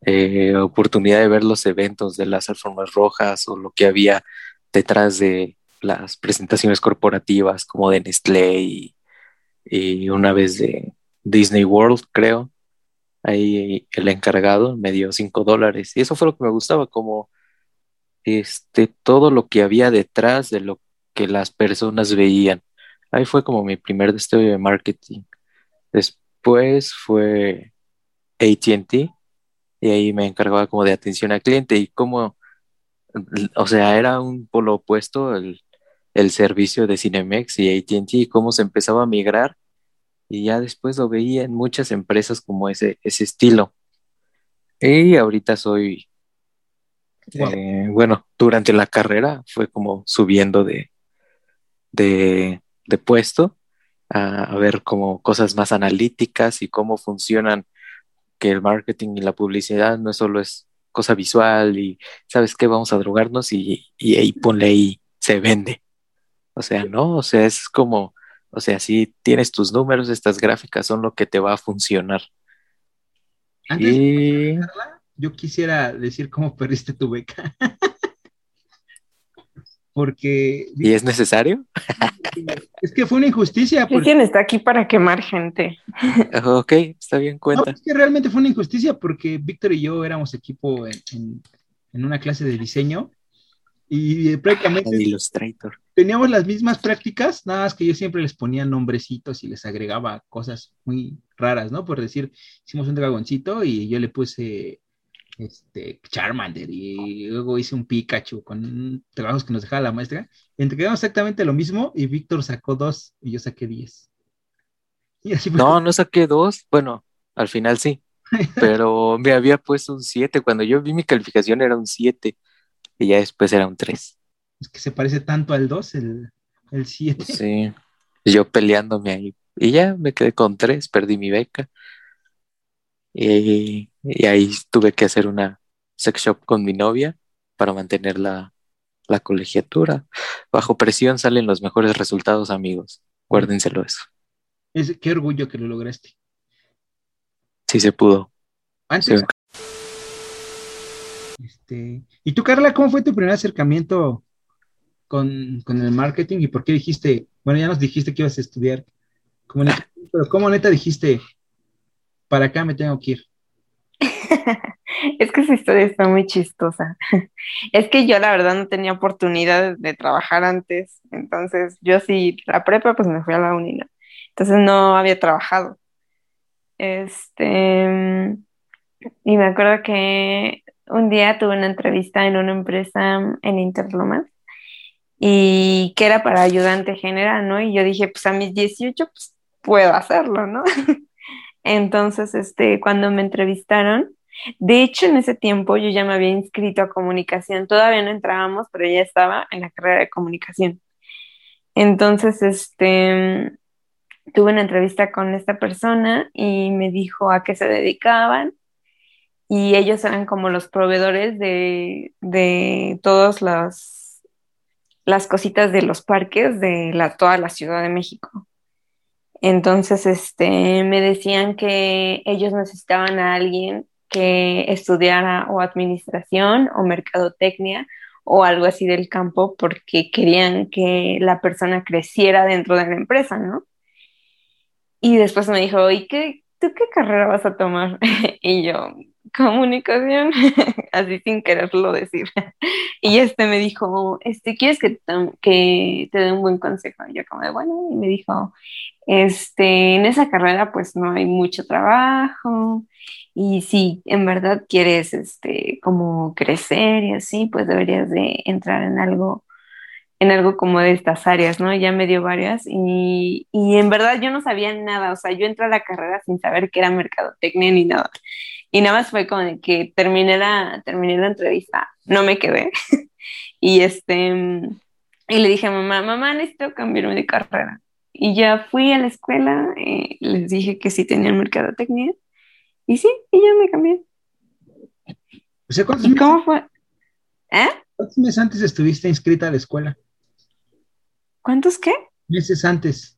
eh, oportunidad de ver los eventos de las alfombras rojas o lo que había detrás de las presentaciones corporativas como de Nestlé y, una vez de Disney World, creo. Ahí el encargado me dio cinco dólares y eso fue lo que me gustaba, como este, todo lo que había detrás de lo que las personas veían. Ahí fue como mi primer destello de marketing. Después fue ATT y ahí me encargaba como de atención al cliente y como, o sea, era un polo opuesto el, servicio de Cinemex y ATT y cómo se empezaba a migrar y ya después lo veía en muchas empresas como ese, ese estilo. Y ahorita soy, eh, bueno, durante la carrera fue como subiendo de, de, de puesto a, ver como cosas más analíticas y cómo funcionan, que el marketing y la publicidad no solo es cosa visual y, ¿sabes qué? Vamos a drogarnos y, y ahí ponle ahí, se vende. O sea, no, o sea, es como, o sea, si tienes tus números, estas gráficas son lo que te va a funcionar. y... yo quisiera decir cómo perdiste tu beca. porque... ¿Y es necesario? es que fue una injusticia. Porque... ¿Quién está aquí para quemar gente? ok, está bien, cuenta. es que realmente fue una injusticia porque Víctor y yo éramos equipo en, una clase de diseño y prácticamente Illustrator. teníamos las mismas prácticas, nada más que yo siempre les ponía nombrecitos y les agregaba cosas muy raras, ¿no? Por decir, hicimos un dragoncito y yo le puse este, Charmander y luego hice un Pikachu con trabajos que nos dejaba la maestra. Entregamos exactamente lo mismo y Víctor sacó dos y yo saqué diez. no, no saqué dos. Bueno, al final sí. Pero me había puesto un siete. Cuando yo vi mi calificación era un siete y ya después era un tres. Es que se parece tanto al dos, el, el siete. Sí, yo peleándome ahí. Y ya me quedé con tres, perdí mi beca. Y, ahí tuve que hacer una sex shop con mi novia para mantener la, colegiatura. Bajo presión salen los mejores resultados, amigos. Guárdenselo eso. Es, qué orgullo que lo lograste. Sí se pudo. Antes. Este, ¿Y tú, Carla, cómo fue tu primer acercamiento con, el marketing y por qué dijiste, bueno, ya nos dijiste que ibas a estudiar, pero cómo neta dijiste, para acá me tengo que ir. es que esa historia está muy chistosa. es que yo la verdad no tenía oportunidad de trabajar antes, entonces yo sí, la prepa pues me fui a la uni, Entonces no había trabajado. Este, y me acuerdo que un día tuve una entrevista en una empresa en Interlomas y que era para ayudante general, ¿no? Y yo dije, pues a mis 18 pues puedo hacerlo, ¿no? Entonces, este, cuando me entrevistaron, de hecho, en ese tiempo yo ya me había inscrito a comunicación. Todavía no entrábamos, pero ya estaba en la carrera de comunicación. Entonces, este, tuve una entrevista con esta persona y me dijo a qué se dedicaban. Y ellos eran como los proveedores de, de todas las, las cositas de los parques de la, toda la Ciudad de México. Entonces, este, me decían que ellos necesitaban a alguien que estudiara o administración o mercadotecnia o algo así del campo porque querían que la persona creciera dentro de la empresa, ¿no? Y después me dijo, ¿y qué, tú qué carrera vas a tomar? y yo, comunicación, así sin quererlo decir. y este me dijo, este, ¿quieres que te, que te dé un buen consejo? Y yo como de, bueno, y me dijo, este, en esa carrera pues no hay mucho trabajo y si en verdad quieres este, como crecer y así, pues deberías de entrar en algo en algo como de estas áreas, ¿no? Ya me dio varias y, y, en verdad yo no sabía nada, o sea, yo entré a la carrera sin saber qué era mercadotecnia ni nada. Y nada más fue como que terminé la, terminé la entrevista, no me quedé. y este, y le dije a mamá, mamá, necesito cambiarme de carrera. Y ya fui a la escuela, eh, les dije que sí tenía mercadotecnia. Y sí, y ya me cambié. O sea, ¿cuántos ¿Y cómo fue? ¿Eh? ¿Cuántos meses antes estuviste inscrita a la escuela? ¿Cuántos qué? Meses antes.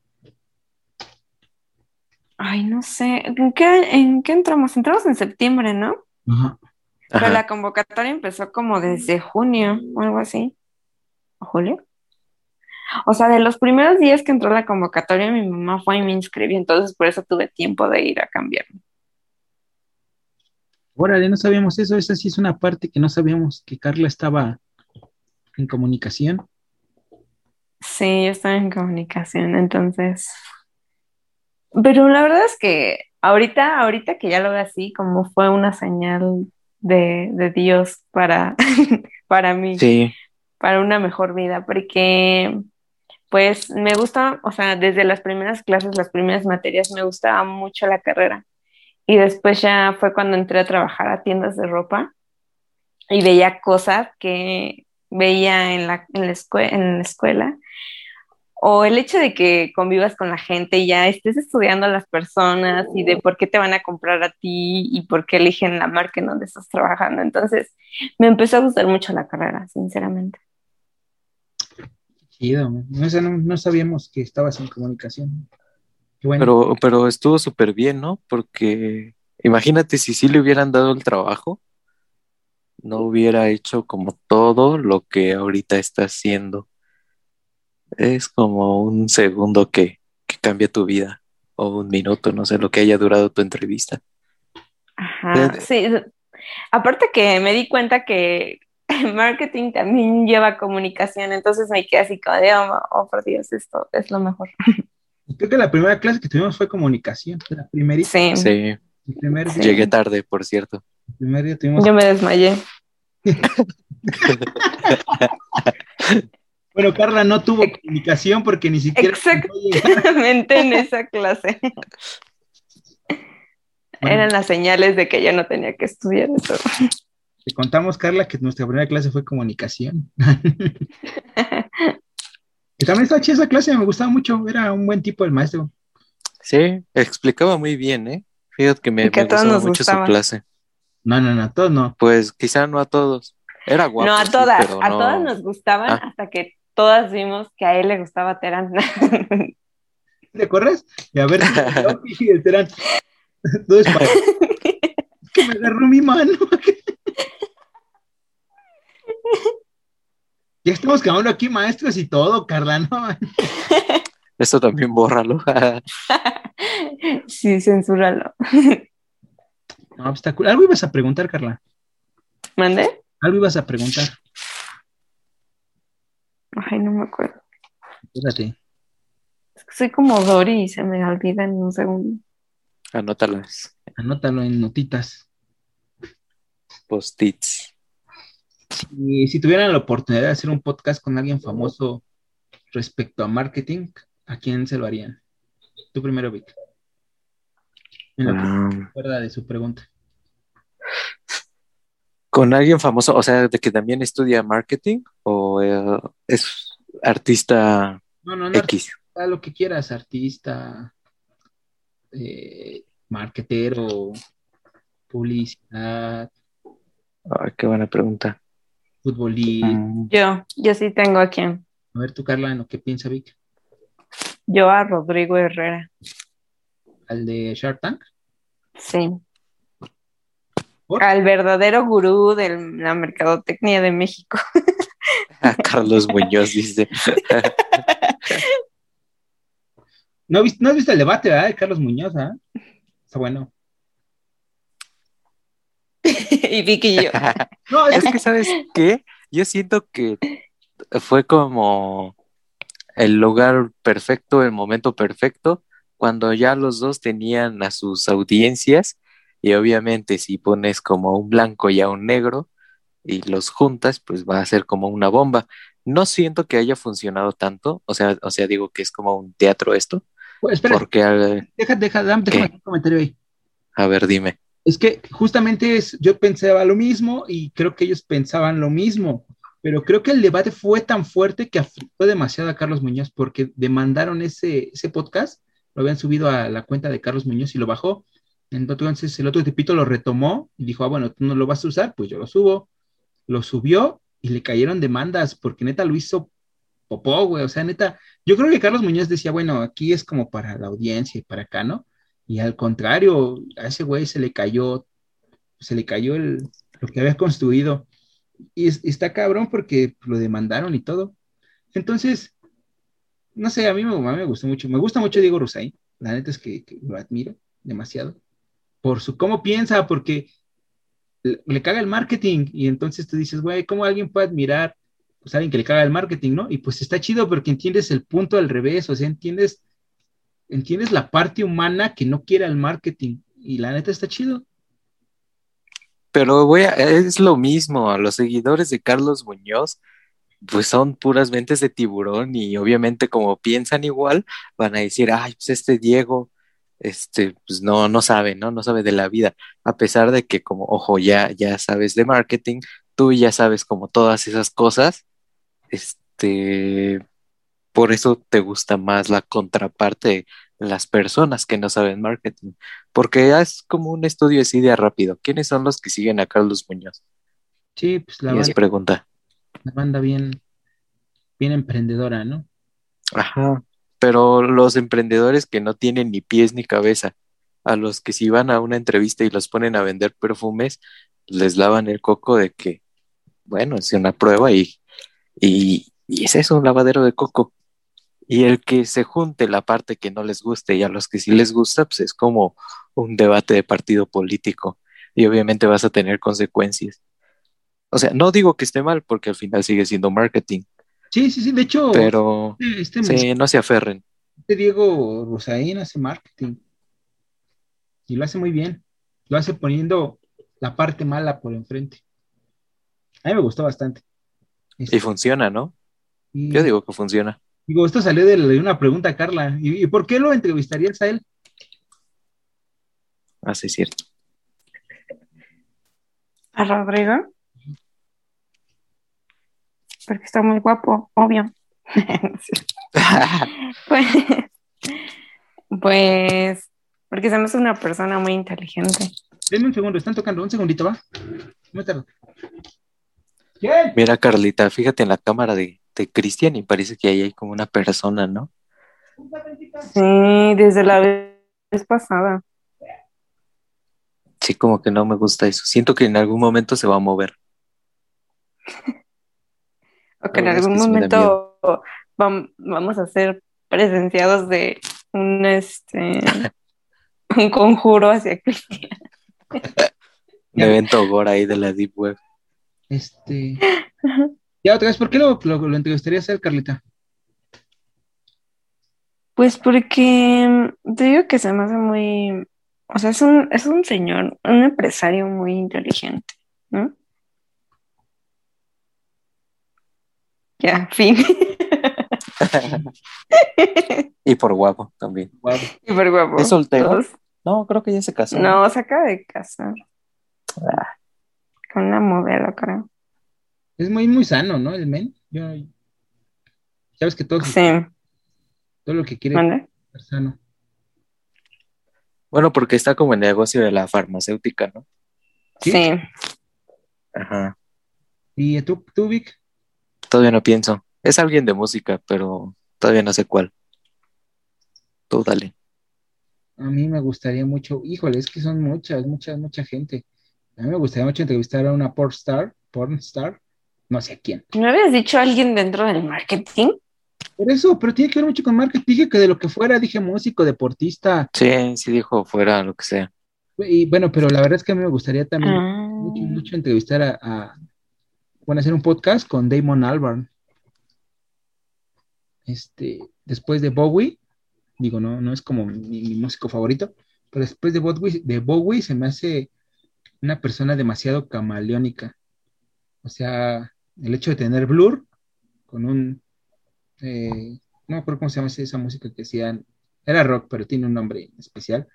Ay, no sé. ¿En qué, ¿En qué entramos? Entramos en septiembre, ¿no? Ajá. Pero Ajá. la convocatoria empezó como desde junio o algo así. ¿O julio? O sea, de los primeros días que entró la convocatoria, mi mamá fue y me inscribió, entonces por eso tuve tiempo de ir a cambiarme. Órale, no sabíamos eso. Esa sí es una parte que no sabíamos que Carla estaba en comunicación. Sí, yo estaba en comunicación, entonces. Pero la verdad es que ahorita, ahorita que ya lo veo así, como fue una señal de, de Dios para, para mí. Sí, para una mejor vida, porque pues me gusta, o sea, desde las primeras clases, las primeras materias, me gustaba mucho la carrera. Y después ya fue cuando entré a trabajar a tiendas de ropa y veía cosas que veía en la, en la, escue- en la escuela. O el hecho de que convivas con la gente y ya estés estudiando a las personas y de por qué te van a comprar a ti y por qué eligen la marca en donde estás trabajando. Entonces, me empezó a gustar mucho la carrera, sinceramente. Chido, no, esa no, no sabíamos que estabas en comunicación. Bueno. pero, pero estuvo súper bien, ¿no? Porque imagínate si sí le hubieran dado el trabajo, no hubiera hecho como todo lo que ahorita está haciendo. Es como un segundo que, que cambia tu vida, o un minuto, no sé, lo que haya durado tu entrevista. Ajá, sí. Aparte que me di cuenta que marketing también lleva comunicación, entonces me quedé así como de, oh, oh, por Dios, esto es lo mejor. Creo que la primera clase que tuvimos fue comunicación. La primerita. Sí, Sí, El primer, Sí. llegué tarde, por cierto. el primer día tuvimos. yo me desmayé. Bueno, Carla no tuvo comunicación porque ni siquiera. Exactamente en esa clase. Bueno. Eran las señales de que yo no tenía que estudiar eso. Te contamos, Carla, que nuestra primera clase fue comunicación. Y también estaba chida esa clase, me gustaba mucho. Era un buen tipo el maestro. Sí, explicaba muy bien, ¿eh? Fíjate que me, que a me gustaba mucho su clase. No, no, no, todos no. Pues quizá no a todos. Era guapo. No, a sí, todas, pero a no- todas nos gustaban Ah. hasta que todas vimos que a él le gustaba Terán. ¿Te corres? Y a ver, y el Terán. Todo es para. que me agarró mi mano. Ya estamos quedando aquí maestros y todo, Carla, ¿no? Esto también bórralo. sí, censúralo. No, pues está cool. Algo ibas a preguntar, Carla. ¿Mandé? Algo ibas a preguntar. Ay, no me acuerdo. Espérate. Es que soy como Dory y se me olvida en un segundo. Anótalas. Anótalo en notitas. Post-its. Y si tuvieran la oportunidad de hacer un podcast con alguien famoso respecto a marketing, ¿a quién se lo harían? Tú primero, Vic. En que Ah, de su pregunta. con alguien famoso, o sea, de que también estudia marketing o eh, es artista No, no, no. X. lo que quieras, artista, eh, marketero, publicidad, Ay, qué buena pregunta. futbolista. Mm, Yo, yo sí tengo a quién. A ver, tú, Carla, en lo que piensa Vic. Yo a Rodrigo Herrera. Al de Shark Tank. Sí. ¿Por? Al verdadero gurú de la mercadotecnia de México. a Carlos Muñoz dice. ¿No, viste, no has visto el debate, ¿verdad? De Carlos Muñoz, ¿ah? Está bueno. y Vicky y yo. No, es que, ¿sabes qué? Yo siento que fue como el lugar perfecto, el momento perfecto cuando ya los dos tenían a sus audiencias y obviamente si pones como un blanco y a un negro y los juntas, pues va a ser como una bomba. No siento que haya funcionado tanto, o sea, o sea, digo que es como un teatro esto. Pues, espera, porque al- deja, deja, dame déjame un comentario ahí. a ver, dime. Es que justamente es, yo pensaba lo mismo y creo que ellos pensaban lo mismo, pero creo que el debate fue tan fuerte que afectó demasiado a Carlos Muñoz porque demandaron ese, ese podcast, lo habían subido a la cuenta de Carlos Muñoz y lo bajó. Entonces el otro tipito lo retomó y dijo, ah, bueno, tú no lo vas a usar, pues yo lo subo. Lo subió y le cayeron demandas porque neta lo hizo popó, güey. O sea, neta, yo creo que Carlos Muñoz decía, bueno, aquí es como para la audiencia y para acá, ¿no? Y al contrario, a ese güey se le cayó, se le cayó el, lo que había construido. Y, es- está cabrón porque lo demandaron y todo. Entonces, no sé, a mí me, gustó mucho. Me gusta mucho Diego Rosaín. La neta es que, lo admiro demasiado. Por su cómo piensa, porque le, caga el marketing. Y entonces tú dices, güey, ¿cómo alguien puede admirar pues, alguien que le caga el marketing, ¿no? Y pues está chido porque entiendes el punto al revés, o sea, entiendes, entiendes la parte humana que no quiere el marketing. Y la neta está chido. Pero voy a, es lo mismo, los seguidores de Carlos Muñoz, pues son puras mentes de tiburón y obviamente como piensan igual, van a decir, ay, pues este Diego, este, pues no, no sabe, ¿no? No sabe de la vida, a pesar de que como, ojo, ya, ya sabes de marketing, tú ya sabes como todas esas cosas, este, por eso te gusta más la contraparte de las personas que no saben marketing, porque es como un estudio así de rápido. ¿Quiénes son los que siguen a Carlos Muñoz? Sí, pues la Y es banda, pregunta. la banda bien, bien emprendedora, ¿no? Ajá. Pero los emprendedores que no tienen ni pies ni cabeza, a los que si van a una entrevista y los ponen a vender perfumes, les lavan el coco de que, bueno, es una prueba y, y, y es eso, un lavadero de coco. Y el que se junte la parte que no les guste y a los que sí les gusta, pues es como un debate de partido político. Y obviamente vas a tener consecuencias. O sea, no digo que esté mal porque al final sigue siendo marketing, Sí, sí, sí. De hecho, pero este, sí, no se aferren. este Diego Rosaín hace marketing y lo hace muy bien. Lo hace poniendo la parte mala por enfrente. A mí me gustó bastante. Este, Y funciona, ¿no? y- Yo digo que funciona. Digo, esto salió de, de una pregunta a Carla. ¿Y, y por qué lo entrevistarías a él? Así es cierto. ¿A Rodrigo? Porque está muy guapo, obvio. Pues, pues, porque se me hace una persona muy inteligente. Denme un segundo, están tocando. Un segundito, ¿va? No tardo. ¿Quién? Mira, Carlita, fíjate en la cámara de, de Cristian y parece que ahí hay como una persona, ¿no? Sí, desde la vez pasada. Sí, como que no me gusta eso. Siento que en algún momento se va a mover. O que en algún momento vam- vamos a ser presenciados de un este un conjuro hacia Cristian. Un evento gore ahí de la Deep Web. Este. Ya otra vez, ¿por qué lo, lo, lo entrevistarías a él, Carlita? Pues porque te digo que se me hace muy, o sea, es un, es un señor, un empresario muy inteligente, ¿no? Ya, fin. Y por guapo también. Guau. Súper guapo. ¿Es soltero? Todos. No, creo que ya se casó. No, se acaba de casar Ah, con una modelo, creo. Es muy, muy sano, ¿no? El men. Yo, sabes que todo, Sí, todo lo que quiere es sano. Bueno, porque está como en el negocio de la farmacéutica, ¿no? ¿Sí? Sí. Ajá. ¿Y tú, tú, Vic? Todavía no pienso. Es alguien de música, pero todavía no sé cuál. Tú dale. A mí me gustaría mucho, híjole, es que son muchas, muchas, mucha gente. A mí me gustaría mucho entrevistar a una porn star, porn star, no sé a quién. ¿No habías dicho a alguien dentro del marketing? Por eso, pero tiene que ver mucho con marketing. Dije que de lo que fuera, dije músico, deportista. Sí, sí dijo fuera lo que sea. Y bueno, pero la verdad es que a mí me gustaría también Ah. mucho, mucho entrevistar a, a- bueno, hacer un podcast con Damon Albarn. Este, después de Bowie, digo, no, no es como mi, músico favorito, pero después de Bowie, de Bowie se me hace una persona demasiado camaleónica. O sea, el hecho de tener Blur con un, eh, no me acuerdo cómo se llama esa música que hacían, era rock, pero tiene un nombre especial.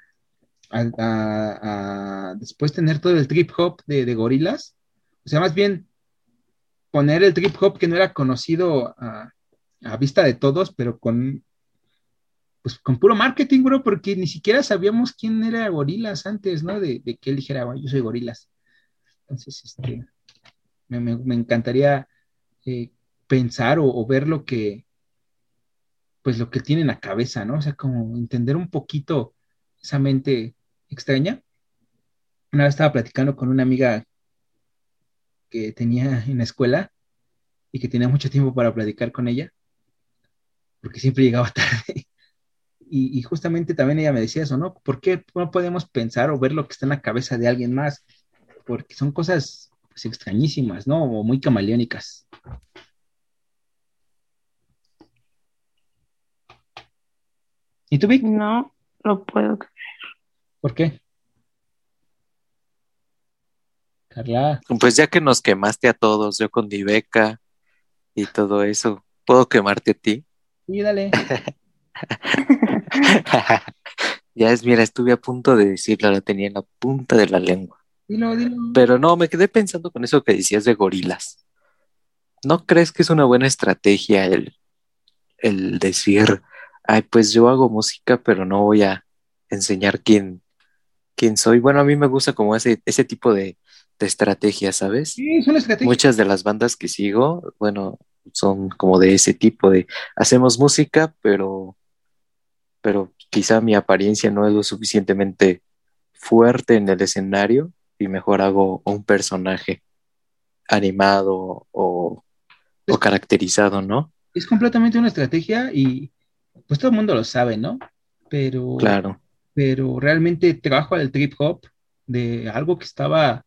Después tener todo el trip hop de, de gorilas, o sea, más bien poner el trip hop que no era conocido a, vista de todos, pero con pues con puro marketing, bro, porque ni siquiera sabíamos quién era Gorilas antes, ¿no? De, que él dijera, yo soy Gorilas. Entonces, este, me, encantaría eh, pensar o, ver lo que, pues lo que tiene en la cabeza, ¿no? O sea, como entender un poquito esa mente extraña. Una vez estaba platicando con una amiga que tenía en la escuela y que tenía mucho tiempo para platicar con ella, porque siempre llegaba tarde y, justamente también ella me decía eso, ¿no? ¿Por qué no podemos pensar o ver lo que está en la cabeza de alguien más? Porque son cosas pues, extrañísimas, ¿no? O muy camaleónicas. ¿Y tú, Vic? No, lo puedo creer. ¿Por qué? Carla. Pues ya que nos quemaste a todos, yo con mi beca y todo eso, ¿puedo quemarte a ti? Sí, dale. ya es, mira, estuve a punto de decirlo, lo tenía en la punta de la lengua. Pero no, me quedé pensando con eso que decías de gorilas. ¿No crees que es una buena estrategia el, el decir, ay, pues yo hago música, pero no voy a enseñar quién, quién soy? Bueno, a mí me gusta como ese, ese tipo de, de estrategia, ¿sabes? Sí, es una estrategia. Muchas de las bandas que sigo, bueno, son como de ese tipo de hacemos música, pero pero quizá mi apariencia no es lo suficientemente fuerte en el escenario y mejor hago un personaje animado o, caracterizado, ¿no? Es completamente una estrategia y pues todo el mundo lo sabe, ¿no? Pero, claro. pero realmente trabajo al trip hop de algo que estaba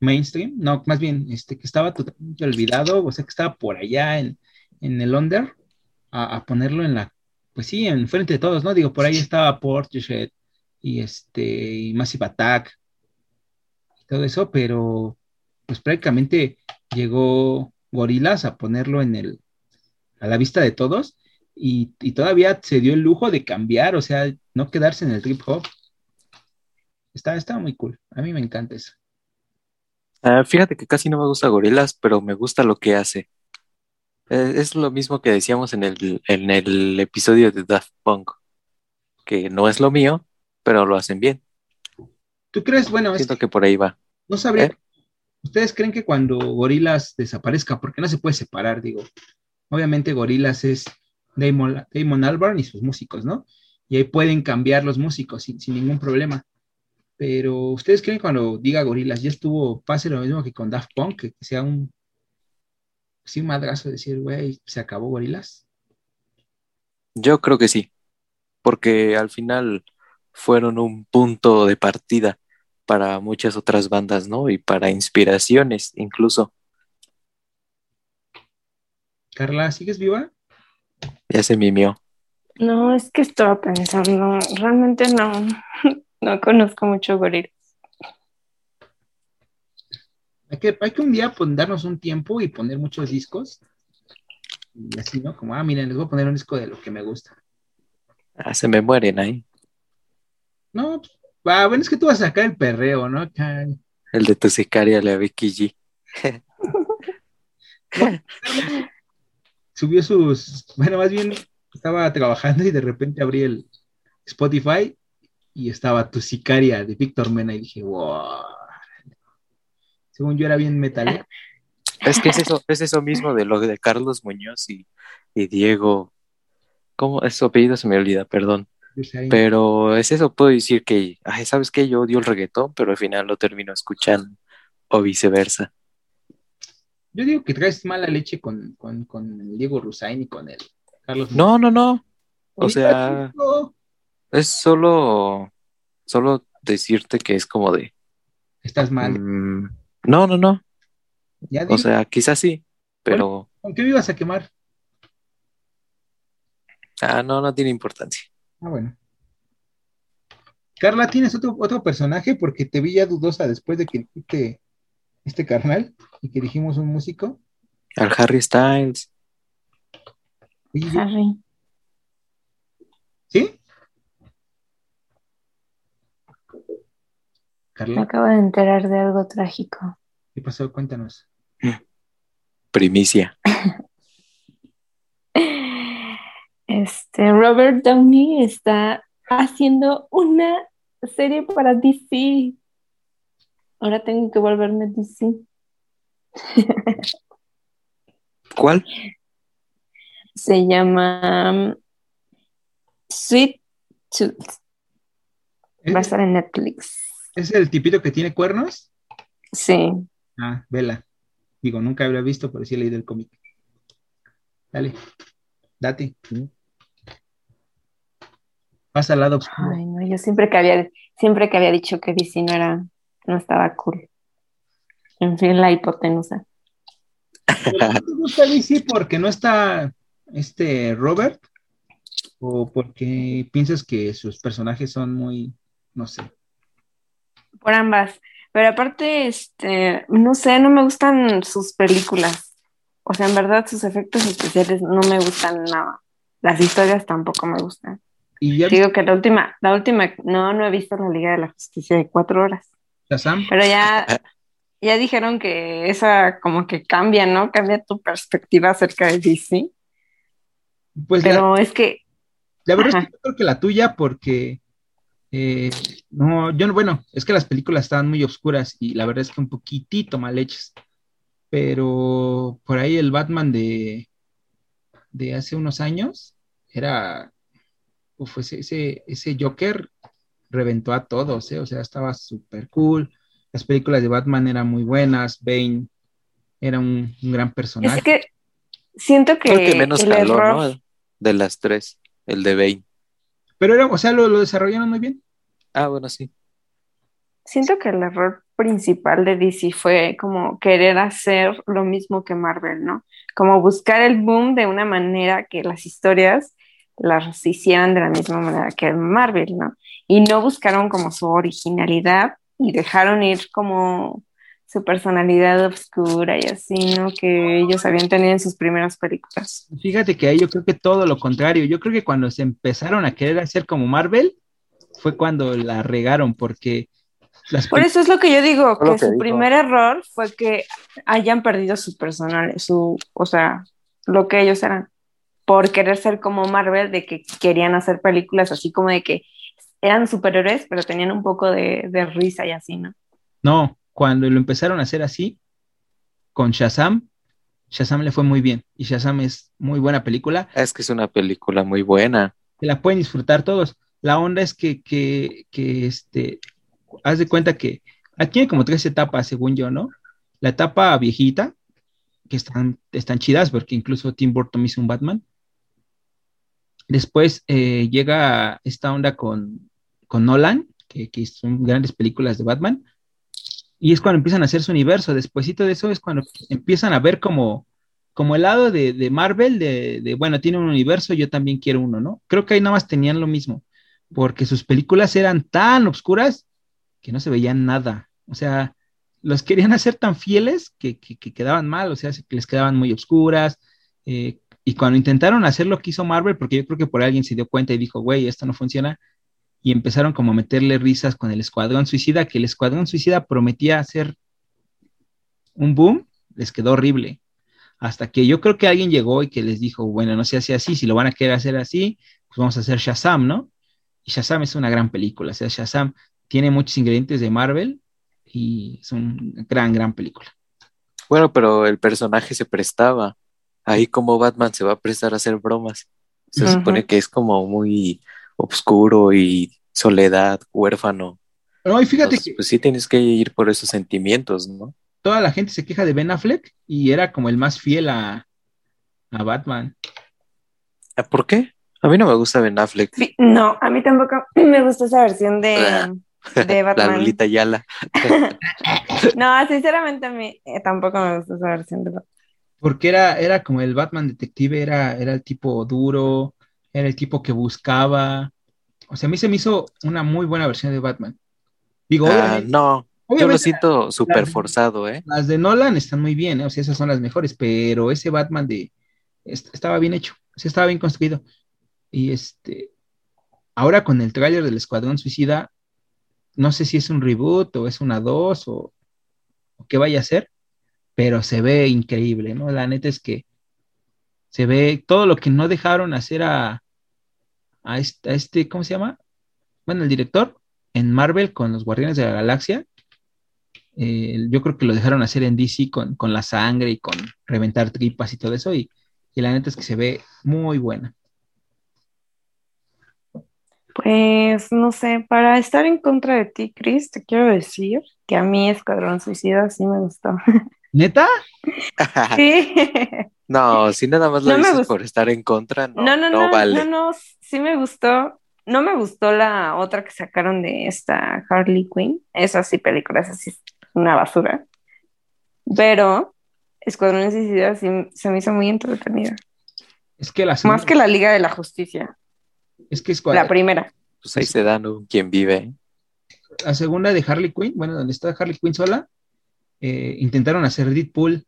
mainstream, no, más bien, este, que estaba totalmente olvidado, o sea, que estaba por allá en, el under, a, ponerlo en la pues sí, enfrente de todos, ¿no? Digo, por ahí estaba Portishead y este, y Massive Attack todo eso, pero pues prácticamente llegó Gorilas a ponerlo en el, a la vista de todos y, todavía se dio el lujo de cambiar, o sea, no quedarse en el trip hop. Está, está muy cool, a mí me encanta eso. Ah, fíjate que casi no me gusta Gorilas, pero me gusta lo que hace. Eh, es lo mismo que decíamos en el, en el episodio de Daft Punk, que no es lo mío, pero lo hacen bien. ¿Tú crees? Bueno, siento que, por ahí va. No sabría. ¿Eh? ¿Ustedes creen que cuando Gorilas desaparezca, porque no se puede separar, digo? Obviamente Gorilas es Damon, Damon Albarn y sus músicos, ¿no? Y ahí pueden cambiar los músicos sin, sin ningún problema. Pero ¿ustedes creen que cuando diga Gorilas ya estuvo, pase lo mismo que con Daft Punk, que sea un sí, madrazo decir, güey, se acabó Gorilas? Yo creo que sí, porque al final fueron un punto de partida para muchas otras bandas, ¿no? Y para inspiraciones incluso. Carla, ¿sigues viva? Ya se mimió. No, es que estaba pensando, realmente no, no conozco mucho gorilas. Hay que, hay que un día darnos un tiempo y poner muchos discos. Y así, ¿no? Como, ah, miren, les voy a poner un disco de lo que me gusta. Ah, se me mueren ahí. No, pues, bueno, es que tú vas a sacar el perreo, ¿no? El de tu sicaria, la Becky G. subió sus, bueno, más bien estaba trabajando y de repente abrí el Spotify y estaba tu sicaria de Víctor Mena y dije, wow según yo era bien metal. Es que es eso, es eso mismo de lo de Carlos Muñoz y, Diego. ¿Cómo es su apellido? Se me olvida, perdón. Pero es eso, puedo decir que, ay, ¿sabes qué? Yo odio el reggaetón, pero al final lo termino escuchando, o viceversa. Yo digo que traes mala leche con, con, Diego Rusain y con el Carlos No, no, no. O sea, es solo, solo decirte que es como de. Estás mal. Mm, no, no, no. o sea, quizás sí, pero. ¿Con qué me ibas a quemar? Ah, no, no tiene importancia. Ah, bueno. Carla, ¿tienes otro, otro personaje? Porque te vi ya dudosa después de que dijiste este carnal y que dijimos un músico. Al Harry Styles. Harry. ¿Sí? Me acabo de enterar de algo trágico. ¿Qué pasó? Cuéntanos. Primicia. Este, Robert Downey está haciendo una serie para DC. Ahora tengo que volverme DC. ¿Cuál? Se llama um, Sweet Tooth. Va a estar en Netflix. ¿Es el tipito que tiene cuernos? Sí. Ah, vela. Digo, nunca habría visto, pero sí he leído el cómic. Dale, date. Pasa al lado oscuro. Ay, no, yo siempre que había, siempre que había dicho que DC no era, no estaba cool. En fin, la hipotenusa. ¿No te gusta DC porque no está este Robert? ¿O porque piensas que sus personajes son muy, no sé? Por ambas. Pero aparte, este, no sé, no me gustan sus películas. O sea, en verdad sus efectos especiales no me gustan nada. Las historias tampoco me gustan. ¿Y ya Digo que la última, la última, no, no he visto la Liga de la Justicia de cuatro horas. Pero ya, ya dijeron que esa como que cambia, ¿no? Cambia tu perspectiva acerca de DC. Pues la, Pero es que, la verdad es que yo creo que la tuya porque eh, no, yo no, bueno, es que las películas estaban muy oscuras y la verdad es que un poquitito mal hechas. Pero por ahí el Batman de, de hace unos años era, uf, ese, ese, ese Joker reventó a todos, ¿eh? O sea, estaba súper cool. Las películas de Batman eran muy buenas, Bane era un, un gran personaje. es que siento que, Creo que menos el calor, error, ¿no? De las tres. El de Bane. Pero era, o sea, lo, lo desarrollaron muy bien. Ah, bueno, sí. siento que el error principal de DC fue como querer hacer lo mismo que Marvel, ¿no? Como buscar el boom de una manera que las historias las hicieran de la misma manera que Marvel, ¿no? Y no buscaron como su originalidad y dejaron ir como su personalidad oscura y así, ¿no? Que ellos habían tenido en sus primeras películas. Fíjate que ahí yo creo que todo lo contrario. Yo creo que cuando se empezaron a querer hacer como Marvel, fue cuando la regaron, porque las Por eso es lo que yo digo, que que su primer error fue que hayan perdido su personal, su, o sea, lo que ellos eran, por querer ser como Marvel, de que querían hacer películas así como de que eran superhéroes, pero tenían un poco de, de risa y así, ¿no? No, cuando lo empezaron a hacer así, con Shazam, Shazam le fue muy bien. Y Shazam es muy buena película. Es que es una película muy buena. Se la pueden disfrutar todos. La onda es que, que, que este, haz de cuenta que aquí tiene como tres etapas, según yo, ¿no? La etapa viejita, que están, están chidas, porque incluso Tim Burton hizo un Batman. Después eh, llega esta onda con, con Nolan, que, que son grandes películas de Batman. Y es cuando empiezan a hacer su universo. Despuésito de eso es cuando empiezan a ver como, como el lado de, de Marvel, de, de, bueno, tiene un universo, yo también quiero uno, ¿no? Creo que ahí nada más tenían lo mismo, porque sus películas eran tan obscuras que no se veían nada. O sea, los querían hacer tan fieles que, que, que quedaban mal, o sea, que les quedaban muy obscuras. Eh, y cuando intentaron hacer lo que hizo Marvel, porque yo creo que por alguien se dio cuenta y dijo, güey, esto no funciona, y empezaron como a meterle risas con el Escuadrón Suicida, que el Escuadrón Suicida prometía hacer un boom, les quedó horrible. Hasta que yo creo que alguien llegó y que les dijo, bueno, no se hace así, si lo van a querer hacer así, pues vamos a hacer Shazam, ¿no? Y Shazam es una gran película, o sea, Shazam tiene muchos ingredientes de Marvel y es una gran, gran película. Bueno, pero el personaje se prestaba. Ahí como Batman se va a prestar a hacer bromas. Se supone que es como muy oscuro y soledad, huérfano. No, y fíjate Entonces, que pues sí tienes que ir por esos sentimientos, ¿no? toda la gente se queja de Ben Affleck y era como el más fiel a, a Batman. Ah, ¿Por qué? A mí no me gusta Ben Affleck. Sí, No, a mí tampoco me gusta esa versión de, de La Batman. Lolita Yala. No, sinceramente a mí eh, tampoco me gusta esa versión de Batman. Porque era, era como el Batman detective, era, era el tipo duro, era el tipo que buscaba, O sea, a mí se me hizo una muy buena versión de Batman. Digo, ah, no, yo lo siento súper forzado, ¿eh? Las de Nolan están muy bien, ¿eh? o sea, esas son las mejores, pero ese Batman de estaba bien hecho, o sea, estaba bien construido. Y este, ahora con el tráiler del Escuadrón Suicida, no sé si es un reboot o es una dos o, o qué vaya a ser, pero se ve increíble, ¿no? La neta es que se ve todo lo que no dejaron hacer a, a, este, ¿cómo se llama? Bueno, el director en Marvel con los Guardianes de la Galaxia. Eh, yo creo que lo dejaron hacer en DC con, la sangre y con reventar tripas y todo eso. Y, y la neta es que se ve muy buena. Pues no sé, para estar en contra de ti, Chris, te quiero decir que a mí Escuadrón Suicida sí me gustó. ¿Neta? sí. No, si nada más lo dices por estar en contra, no, no, no, no, vale. No, no, sí me gustó. No me gustó la otra que sacaron de esta Harley Quinn. Esa sí, película, esa sí es una basura. Pero Escuadrón Suicida sí se me hizo muy entretenida. Es que la Más que la Liga de la Justicia. Es que es La primera. Pues ahí se dan un quien vive. La segunda de Harley Quinn, bueno, donde está Harley Quinn sola, eh, intentaron hacer Deadpool.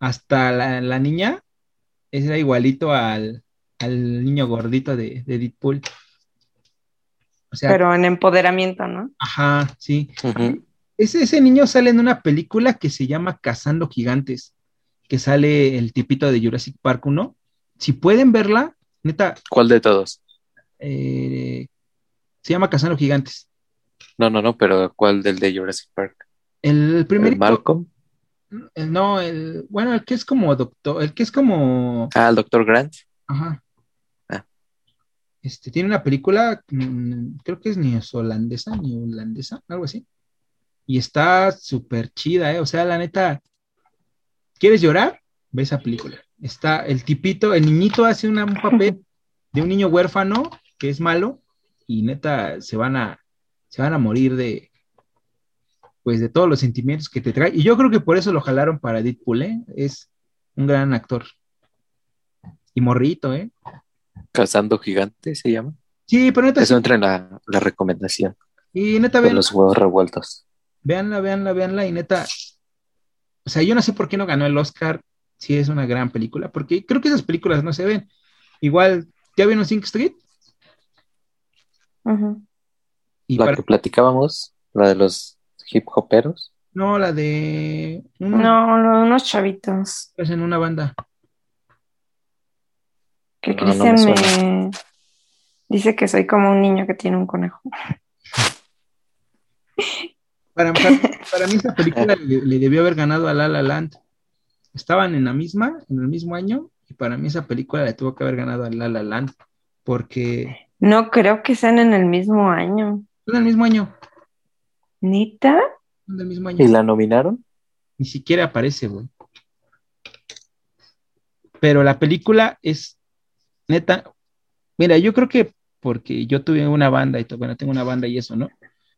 Hasta la, niña era igualito al, niño gordito de, de Deadpool. Pero en empoderamiento, ¿no? Ajá, sí. ese, ese niño sale en una película que se llama Cazando Gigantes, que sale el tipito de Jurassic Park 1. Si pueden verla, neta. ¿Cuál de todos? Eh, se llama Cazando Gigantes. No, no, no, pero ¿cuál del de Jurassic Park? El primer. Malcolm? no, el, bueno, el que es como doctor, el que es como. Ah, el doctor Grant. Ajá. Ah. Este, tiene una película, mm, creo que es neozelandesa, holandesa algo así. Y está súper chida, ¿eh? O sea, la neta, ¿quieres llorar? Ve esa película. Está el tipito, el niñito hace un papel de un niño huérfano que es malo y neta se van a, se van a morir de, pues de todos los sentimientos que te trae. Y yo creo que por eso lo jalaron para Deadpool, ¿eh? Es un gran actor. Y morrito, ¿eh? Cazando Gigante se llama. Sí, pero neta. Eso entra en la, recomendación. Y neta, vean. los huevos revueltos. Veanla, veanla, veanla. Y neta. O sea, yo no sé por qué no ganó el Oscar si es una gran película, porque creo que esas películas no se ven. Igual, ¿ya vieron Sing Street? y la que platicábamos, la de los hip hoperos? No, la de. No, unos chavitos. Es en una banda. Que Cristian me, dice que soy como un niño que tiene un conejo. Para, para, mí esa película le, debió haber ganado a La La Land. Estaban en la misma, en el mismo año, y para mí esa película le tuvo que haber ganado a La La Land, porque... No creo que sean en el mismo año. En el mismo año. ¿Nita? mismo ¿Y la nominaron? Ni siquiera aparece, güey. Pero la película es neta. Mira, yo creo que porque yo tuve una banda y bueno, tengo una banda y eso, ¿no?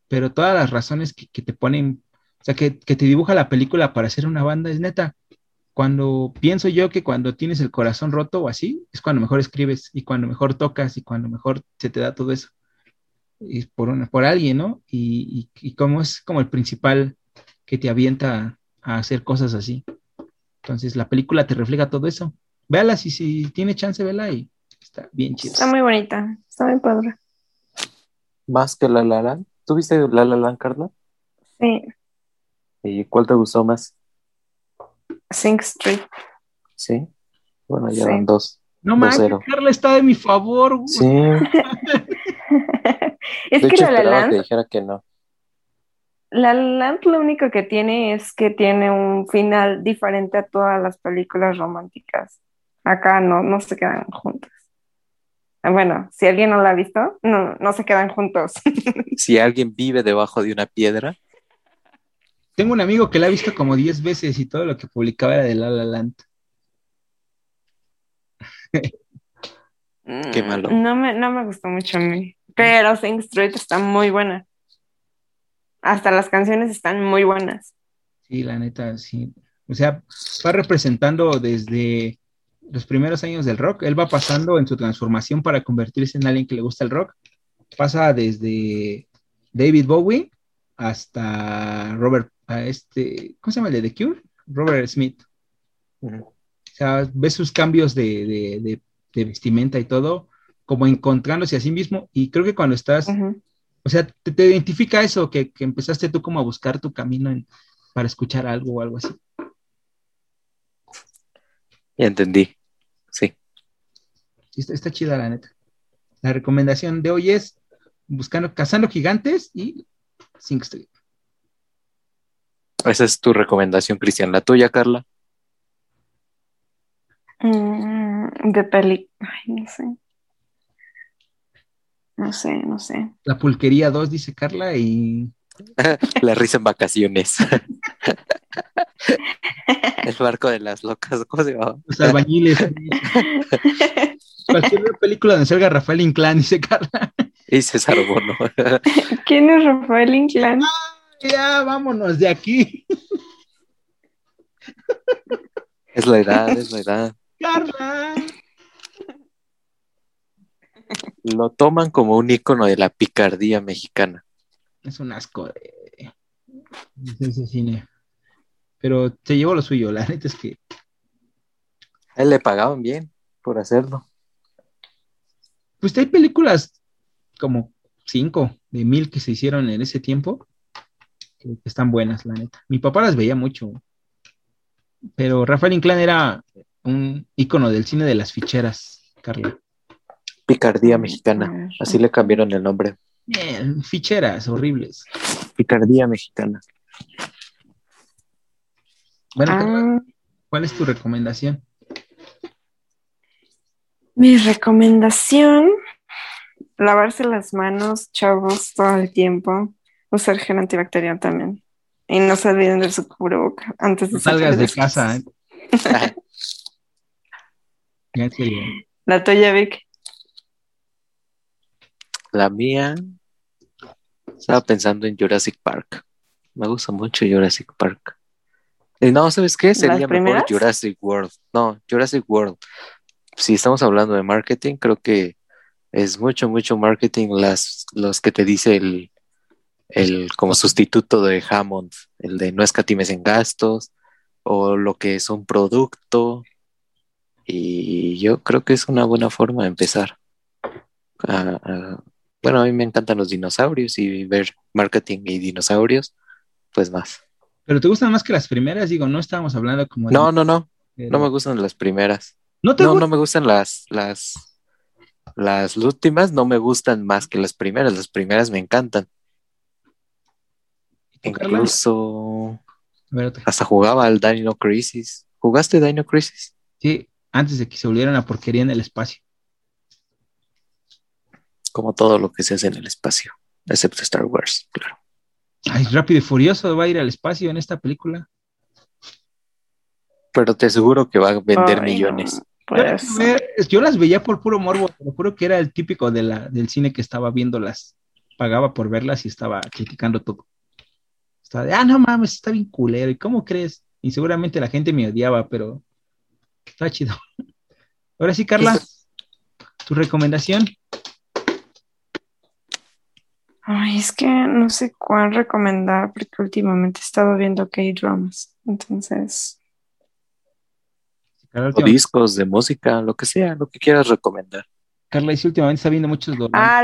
Pero todas las razones que, te ponen, o sea, que, que, te dibuja la película para hacer una banda es neta. Cuando pienso yo que cuando tienes el corazón roto o así, es cuando mejor escribes y cuando mejor tocas y cuando mejor se te da todo eso por, una, por alguien, ¿no? Y, y, como es como el principal que te avienta a, hacer cosas así. Entonces la película te refleja todo eso. Véala si, si tiene chance, vela y está bien chida. Está muy bonita, está muy padre. Más que La La Land. ¿Tú viste La La Land, Carla? Sí. ¿Y cuál te gustó más? Sing Street. Sí. Bueno, ya van dos. No más, Carla está de mi favor. Sí. es que La La Land. Que dijera que no. La Land lo único que tiene es que tiene un final diferente a todas las películas románticas. Acá no, no se quedan juntos. Bueno, si alguien no la ha visto, no, no se quedan juntos. si alguien vive debajo de una piedra. Tengo un amigo que la ha visto como 10 veces y todo lo que publicaba era de La La Land. Qué malo. No me, no me gustó mucho a mí. Pero Sing Street está muy buena. Hasta las canciones están muy buenas. Sí, la neta, sí. O sea, va representando desde los primeros años del rock. Él va pasando en su transformación para convertirse en alguien que le gusta el rock pasa desde David Bowie hasta Robert, a este, ¿cómo se llama el de The Cure? Robert Smith. O sea, ves sus cambios de, vestimenta y todo, como encontrándose a sí mismo. Y creo que cuando estás, o sea, te, identifica eso, que, empezaste tú como a buscar tu camino para escuchar algo o algo así. Ya entendí, sí. Está, está chida la neta. La recomendación de hoy es buscando, cazando gigantes y Sing Street. Esa es tu recomendación, Cristian. ¿La tuya, Carla? Mm, de peli. Ay, no sé. No sé, no sé. La pulquería 2, dice Carla, y. la risa en vacaciones. El barco de las locas, ¿cómo se llama? Los albañiles. Cualquier película donde salga Rafael Inclán, dice Carla. Y César Bono. ¿Quién es Rafael Inclán? ya, vámonos de aquí. Es la edad, es la edad. Carla. Lo toman como un icono de la picardía mexicana. Es un asco de, ese cine. Pero se llevó lo suyo, la neta es que. A él le pagaban bien por hacerlo. Pues hay películas como cinco de mil que se hicieron en ese tiempo que están buenas, la neta. Mi papá las veía mucho. Pero Rafael Inclán era un ícono del cine de las ficheras, Carla. Picardía mexicana, así le cambiaron el nombre. ficheras horribles. Picardía mexicana. Bueno, ah. ¿cuál es tu recomendación? Mi recomendación, lavarse las manos, chavos, todo el tiempo. Usar gel antibacterial también. Y no se olviden de su cubreboca antes de no salgas de casa. ¿eh? La tuya, Vic. La mía. Estaba pensando en Jurassic Park. Me gusta mucho Jurassic Park. Y no, ¿sabes qué? Sería mejor Jurassic World. No, Jurassic World. Si estamos hablando de marketing, creo que es mucho, mucho marketing las, los que te dice el, el como sustituto de Hammond, el de no escatimes en gastos, o lo que es un producto. Y yo creo que es una buena forma de empezar. Bueno, a mí me encantan los dinosaurios y ver marketing y dinosaurios, pues más. Pero te gustan más que las primeras, digo, no estábamos hablando como... No, no, no, no me gustan las primeras. No, no, no me gustan las, las, las últimas, no me gustan más que las primeras, las primeras me encantan. Incluso hasta jugaba al Dino Crisis. ¿Jugaste Dino Crisis? Sí, antes de que se volviera una porquería en el espacio. Como todo lo que se hace en el espacio, excepto Star Wars, claro. Ay, Rápido y Furioso va a ir al espacio en esta película. Pero te aseguro que va a vender millones. yo, las veía por puro morbo, pero juro que era el típico de la, del cine que estaba viéndolas, pagaba por verlas y estaba criticando todo ah, no mames, está bien culero, ¿y cómo crees? Y seguramente la gente me odiaba, pero está chido. Ahora sí, Carla, tu recomendación. Ay, es que no sé cuál recomendar porque últimamente he estado viendo K-dramas, entonces. O discos de música, lo que sea, lo que quieras recomendar. Carla, y si últimamente está viendo muchos Ah,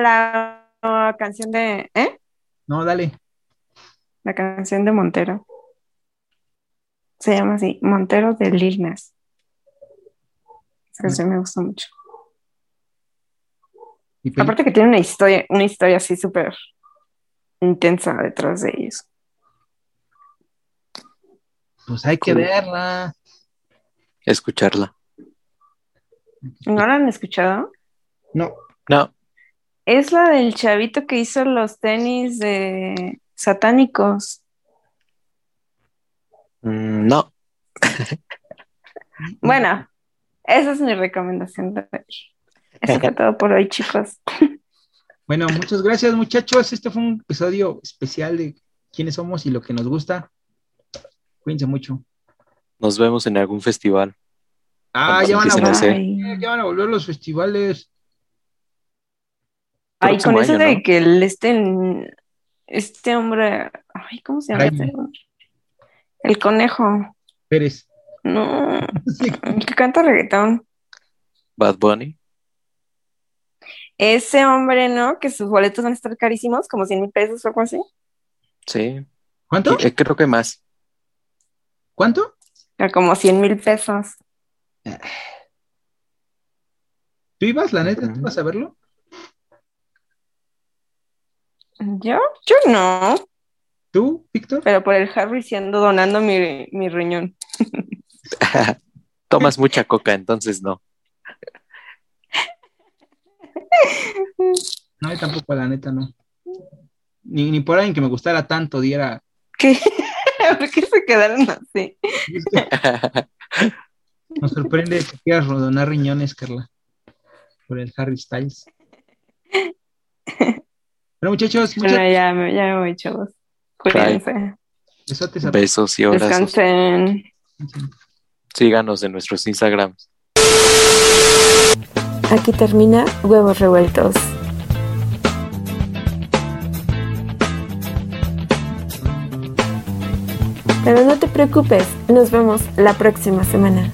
la canción de. ¿Eh? No, dale la canción de Montero. Se llama así, Montero de Lil Nas. Esa canción me gusta mucho. Aparte que tiene una historia, una historia así súper intensa detrás de ellos. Pues hay que verla. Escucharla. ¿No la han escuchado? No. No. Es la del chavito que hizo los tenis de satánicos. Mm, no. bueno, esa es mi recomendación de hoy. Eso fue todo por hoy, chicos. Bueno, muchas gracias, muchachos. Este fue un episodio especial de quiénes somos y lo que nos gusta. Cuídense mucho. Nos vemos en algún festival. Ah, ya van, a volver, ya van a volver los festivales. Ay, con eso de que el este, este hombre, ay, ¿cómo se llama? Este el conejo. Pérez. No, el que canta reggaetón. Bad Bunny. Ese hombre, ¿no? Que sus boletos van a estar carísimos, como 100 mil pesos o algo así. Sí. ¿Cuánto? Eh, creo que más. ¿Cuánto? Como 100 mil pesos. ¿Tú ibas, la neta? ¿Tú vas a verlo? ¿Yo? Yo no. ¿Tú, Víctor? Pero por el Harry siendo donando mi, mi riñón. Tomas mucha coca, entonces no. No, tampoco, la neta, no. Ni, ni por alguien que me gustara tanto diera. ¿Qué? ¿Por qué se quedaron así? Nos sorprende que quieras donar riñones, Carla. Por el Harry Styles. Bueno, muchachos, muchas... Bueno, ya, me, ya me voy, chavos. Cuídense. Besos y abrazos. Descansen. Síganos en nuestros Instagrams. Aquí termina Huevos Revueltos. Pero no te preocupes, nos vemos la próxima semana.